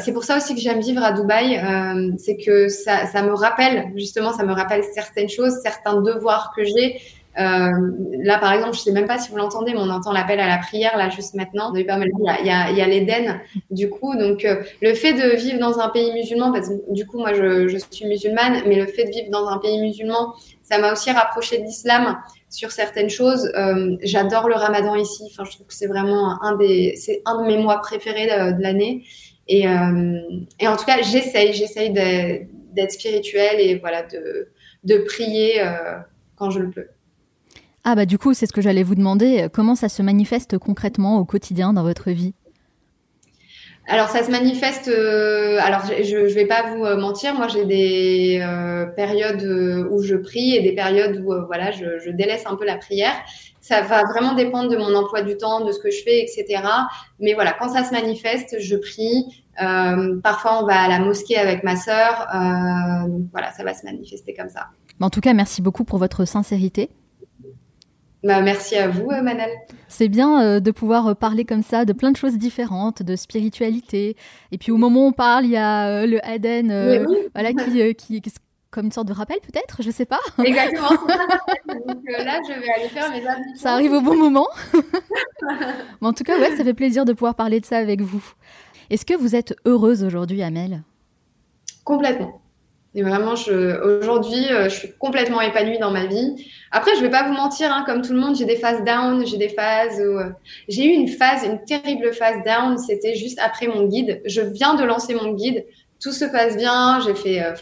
c'est pour ça aussi que j'aime vivre à Dubaï, c'est que ça, ça, me rappelle justement, ça me rappelle certaines choses, certains devoirs que j'ai. Euh, là, par exemple, je sais même pas si vous l'entendez, mais on entend l'appel à la prière là juste maintenant. Il y a, il y a, l'Éden, du coup. Donc, euh, le fait de vivre dans un pays musulman, parce que du coup, moi, je, je, suis musulmane, mais le fait de vivre dans un pays musulman, ça m'a aussi rapproché de l'islam sur certaines choses. Euh, J'adore le Ramadan ici. Enfin, je trouve que c'est vraiment un des, c'est un de mes mois préférés de, de l'année. Et, euh, et en tout cas, j'essaye, j'essaye d'être spirituelle et voilà de, de prier euh, quand je le peux. Ah bah du coup, c'est ce que j'allais vous demander. Comment ça se manifeste concrètement au quotidien dans votre vie? Alors ça se manifeste. Euh, alors je ne vais pas vous euh, mentir, moi j'ai des euh, périodes où je prie et des périodes où voilà je, je, délaisse un peu la prière. Ça va vraiment dépendre de mon emploi du temps, de ce que je fais, etc. Mais voilà, quand ça se manifeste, je prie. parfois on va à la mosquée avec ma sœur. voilà, ça va se manifester comme ça. En tout cas, merci beaucoup pour votre sincérité. Bah, merci à vous, euh, Manal. C'est bien euh, de pouvoir euh, parler comme ça de plein de choses différentes, de spiritualité. Et puis au moment où on parle, il y a le Aden, voilà, qui, qui, comme une sorte de rappel peut-être, je sais pas. Exactement. Donc là, je vais aller faire mes habitudes. Ça arrive au bon moment. Mais en tout cas, ouais, ça fait plaisir de pouvoir parler de ça avec vous. Est-ce que vous êtes heureuse aujourd'hui, Amel? Complètement. Et vraiment, aujourd'hui, je suis complètement épanouie dans ma vie. Après, je vais pas vous mentir, hein, comme tout le monde, j'ai des phases down, j'ai des phases où euh, j'ai eu une phase, une terrible phase down. C'était juste après mon guide. Je viens de lancer mon guide, tout se passe bien. J'ai fait, euh,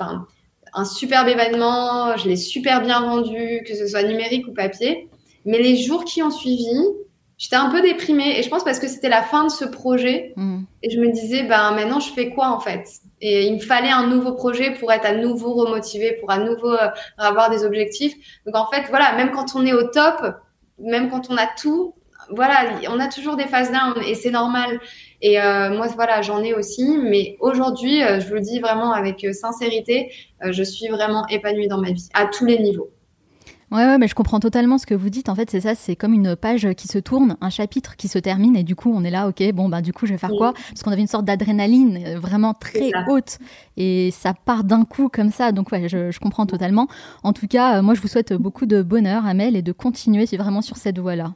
un superbe événement. Je l'ai super bien vendu, que ce soit numérique ou papier. Mais les jours qui ont suivi, j'étais un peu déprimée. Et je pense parce que c'était la fin de ce projet. Mm. Et je me disais, ben maintenant, je fais quoi en fait? Et il me fallait un nouveau projet pour être à nouveau remotivé, pour à nouveau euh, avoir des objectifs. Donc en fait, voilà, même quand on est au top, même quand on a tout, voilà, on a toujours des phases down et c'est normal. Et euh, moi, voilà, j'en ai aussi. Mais aujourd'hui, euh, je vous le dis vraiment avec sincérité, je suis vraiment épanouie dans ma vie, à tous les niveaux. Ouais, ouais, mais je comprends totalement ce que vous dites. En fait, c'est ça, c'est comme une page qui se tourne, un chapitre qui se termine, et du coup, on est là, ok, bon, bah, du coup, je vais faire quoi Parce qu'on avait une sorte d'adrénaline euh, vraiment très haute, et ça part d'un coup comme ça. Donc, ouais, je, je comprends totalement. En tout cas, euh, moi, je vous souhaite beaucoup de bonheur, Amel, et de continuer vraiment sur cette voie-là.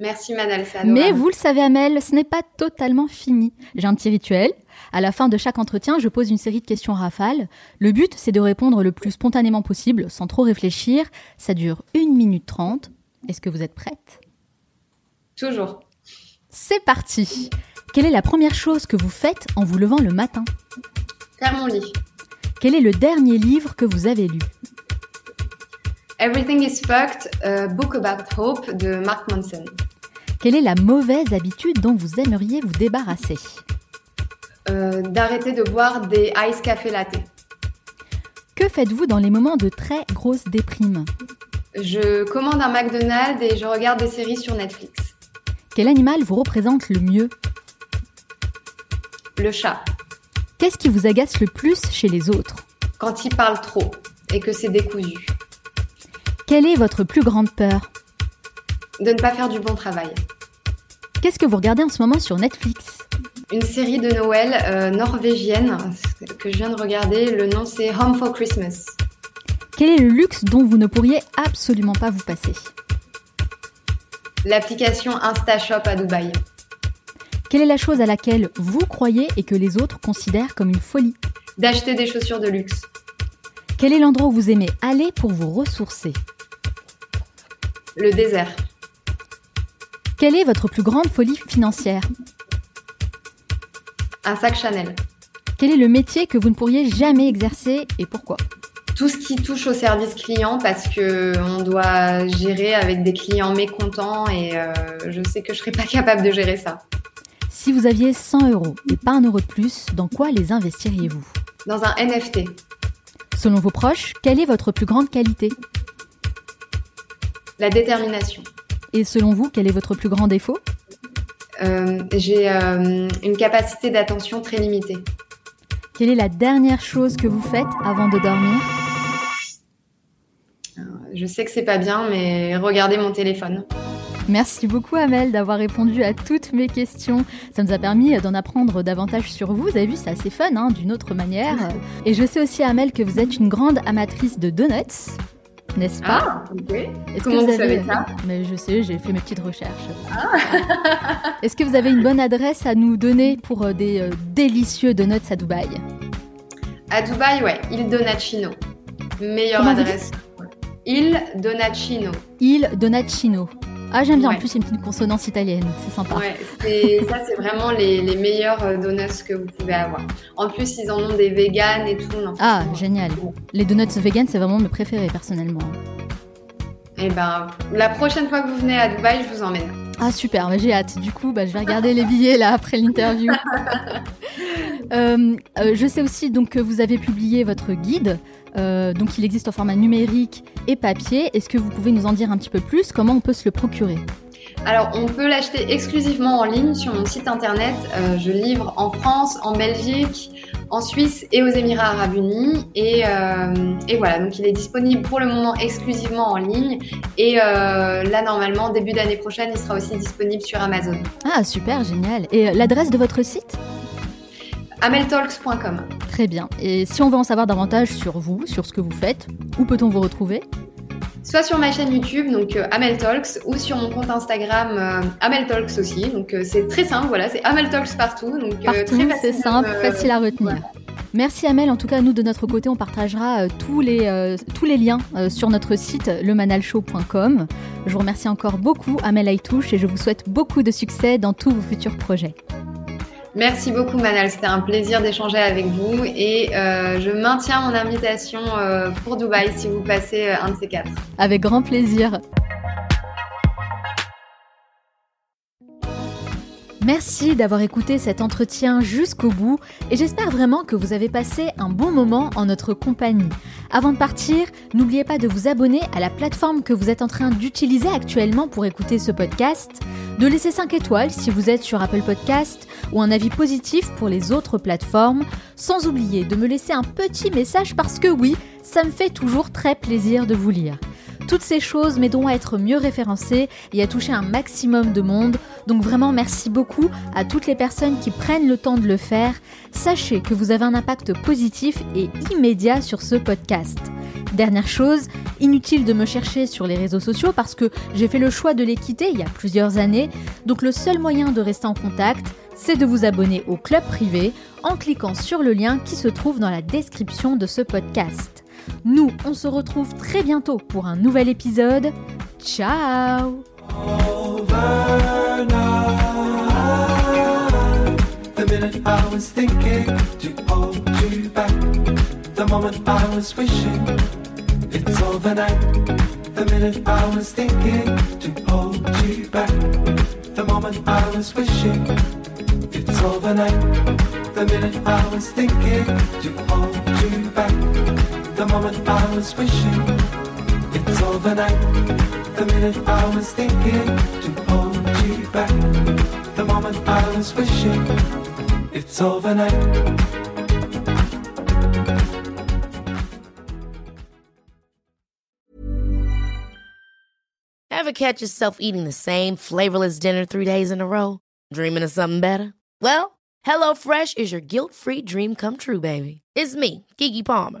Merci Manal, Mais vous le savez Amel, ce n'est pas totalement fini. J'ai un petit rituel. À la fin de chaque entretien, je pose une série de questions rafales. Le but, c'est de répondre le plus spontanément possible, sans trop réfléchir. Ça dure 1 minute 30. Est-ce que vous êtes prête? Toujours. C'est parti. Quelle est la première chose que vous faites en vous levant le matin? Faire mon lit. Quel est le dernier livre que vous avez lu? Everything is Fucked, a Book About Hope de Mark Manson. Quelle est la mauvaise habitude dont vous aimeriez vous débarrasser? Euh, D'arrêter de boire des ice café latte. Que faites-vous dans les moments de très grosse déprime? Je commande un McDonald's et je regarde des séries sur Netflix. Quel animal vous représente le mieux? Le chat. Qu'est-ce qui vous agace le plus chez les autres? Quand ils parlent trop et que c'est décousu. Quelle est votre plus grande peur De ne pas faire du bon travail. Qu'est-ce que vous regardez en ce moment sur Netflix Une série de Noël euh, norvégienne que je viens de regarder. Le nom c'est Home for Christmas. Quel est le luxe dont vous ne pourriez absolument pas vous passer L'application InstaShop à Dubaï. Quelle est la chose à laquelle vous croyez et que les autres considèrent comme une folie D'acheter des chaussures de luxe. Quel est l'endroit où vous aimez aller pour vous ressourcer le désert. Quelle est votre plus grande folie financière? Un sac Chanel. Quel est le métier que vous ne pourriez jamais exercer et pourquoi? Tout ce qui touche au service client parce que on doit gérer avec des clients mécontents et euh, je sais que je serais pas capable de gérer ça. Si vous aviez 100 euros et pas un euro de plus, dans quoi les investiriez-vous? Dans un NFT. Selon vos proches, quelle est votre plus grande qualité? La détermination. Et selon vous, quel est votre plus grand défaut? Euh, J'ai euh, une capacité d'attention très limitée. Quelle est la dernière chose que vous faites avant de dormir? Euh, Je sais que c'est pas bien, mais regardez mon téléphone. Merci beaucoup Amel d'avoir répondu à toutes mes questions. Ça nous a permis d'en apprendre davantage sur vous. Vous avez vu, c'est assez fun, hein, d'une autre manière. Et je sais aussi Amel que vous êtes une grande amatrice de donuts n'est-ce pas ah, Est-ce que vous, savez ça Mais je sais, j'ai fait mes petites recherches. Ah. Est-ce que vous avez une bonne adresse à nous donner pour euh, des euh, délicieux donuts à Dubaï À Dubaï, ouais, Il Donacino. Meilleure adresse. Il Donacino. Il Donacino. Ah, j'aime bien. En plus, c'est une petite consonance italienne. C'est sympa. Ouais, ça, c'est vraiment les, les, meilleurs euh, donuts que vous pouvez avoir. En plus, ils en ont des véganes et tout. ah, génial. Les donuts véganes, c'est vraiment mes préférés, personnellement. Et eh ben, la prochaine fois que vous venez à Dubaï, je vous emmène. Ah, super. j'ai hâte. Du coup, bah, je vais regarder les billets là après l'interview. Euh, euh, je sais aussi donc que vous avez publié votre guide euh, donc il existe en format numérique et papier. Est-ce que vous pouvez nous en dire un petit peu plus? Comment on peut se le procurer? Alors, on peut l'acheter exclusivement en ligne sur mon site internet. Euh, je livre en France, en Belgique, en Suisse et aux Émirats Arabes Unis. Et, euh, voilà, donc il est disponible pour le moment exclusivement en ligne. Et là, normalement, début d'année prochaine, il sera aussi disponible sur Amazon. Ah, super, génial. Et l'adresse de votre site? ameltalks.com. Très bien. Et si on veut en savoir davantage sur vous, sur ce que vous faites, où peut-on vous retrouver? Soit sur ma chaîne YouTube, donc euh, Ameltalks, ou sur mon compte Instagram euh, Ameltalks aussi. Donc euh, c'est très simple, voilà, c'est Ameltalks partout. Donc, partout, c'est simple, facile à retenir. Merci Amel, en tout cas nous de notre côté on partagera tous, les, tous les liens sur notre site lemanalshow.com. Je vous remercie encore beaucoup Amel Aitouche et je vous souhaite beaucoup de succès dans tous vos futurs projets. Merci beaucoup Manal, c'était un plaisir d'échanger avec vous et euh, je maintiens mon invitation euh, pour Dubaï si vous passez euh, un de ces quatre. Avec grand plaisir. Merci d'avoir écouté cet entretien jusqu'au bout et j'espère vraiment que vous avez passé un bon moment en notre compagnie. Avant de partir, n'oubliez pas de vous abonner à la plateforme que vous êtes en train d'utiliser actuellement pour écouter ce podcast, de laisser 5 étoiles si vous êtes sur Apple Podcast ou un avis positif pour les autres plateformes, sans oublier de me laisser un petit message parce que oui, ça me fait toujours très plaisir de vous lire. Toutes ces choses m'aideront à être mieux référencées et à toucher un maximum de monde. Donc vraiment merci beaucoup à toutes les personnes qui prennent le temps de le faire. Sachez que vous avez un impact positif et immédiat sur ce podcast. Dernière chose, inutile de me chercher sur les réseaux sociaux parce que j'ai fait le choix de les quitter il y a plusieurs années. Donc le seul moyen de rester en contact, c'est de vous abonner au club privé en cliquant sur le lien qui se trouve dans la description de ce podcast. Nous, on se retrouve très bientôt pour un nouvel épisode. Ciao it's overnight. The minute I was thinking to hold you back. The moment I was wishing it's overnight. The minute I was thinking to hold you back. The moment I was wishing it's overnight. The minute I was thinking to hold you back. The moment I was wishing it's overnight. Ever catch yourself eating the same flavorless dinner three days in a row? Dreaming of something better? Well, HelloFresh is your guilt-free dream come true, baby. It's me, Kiki Palmer.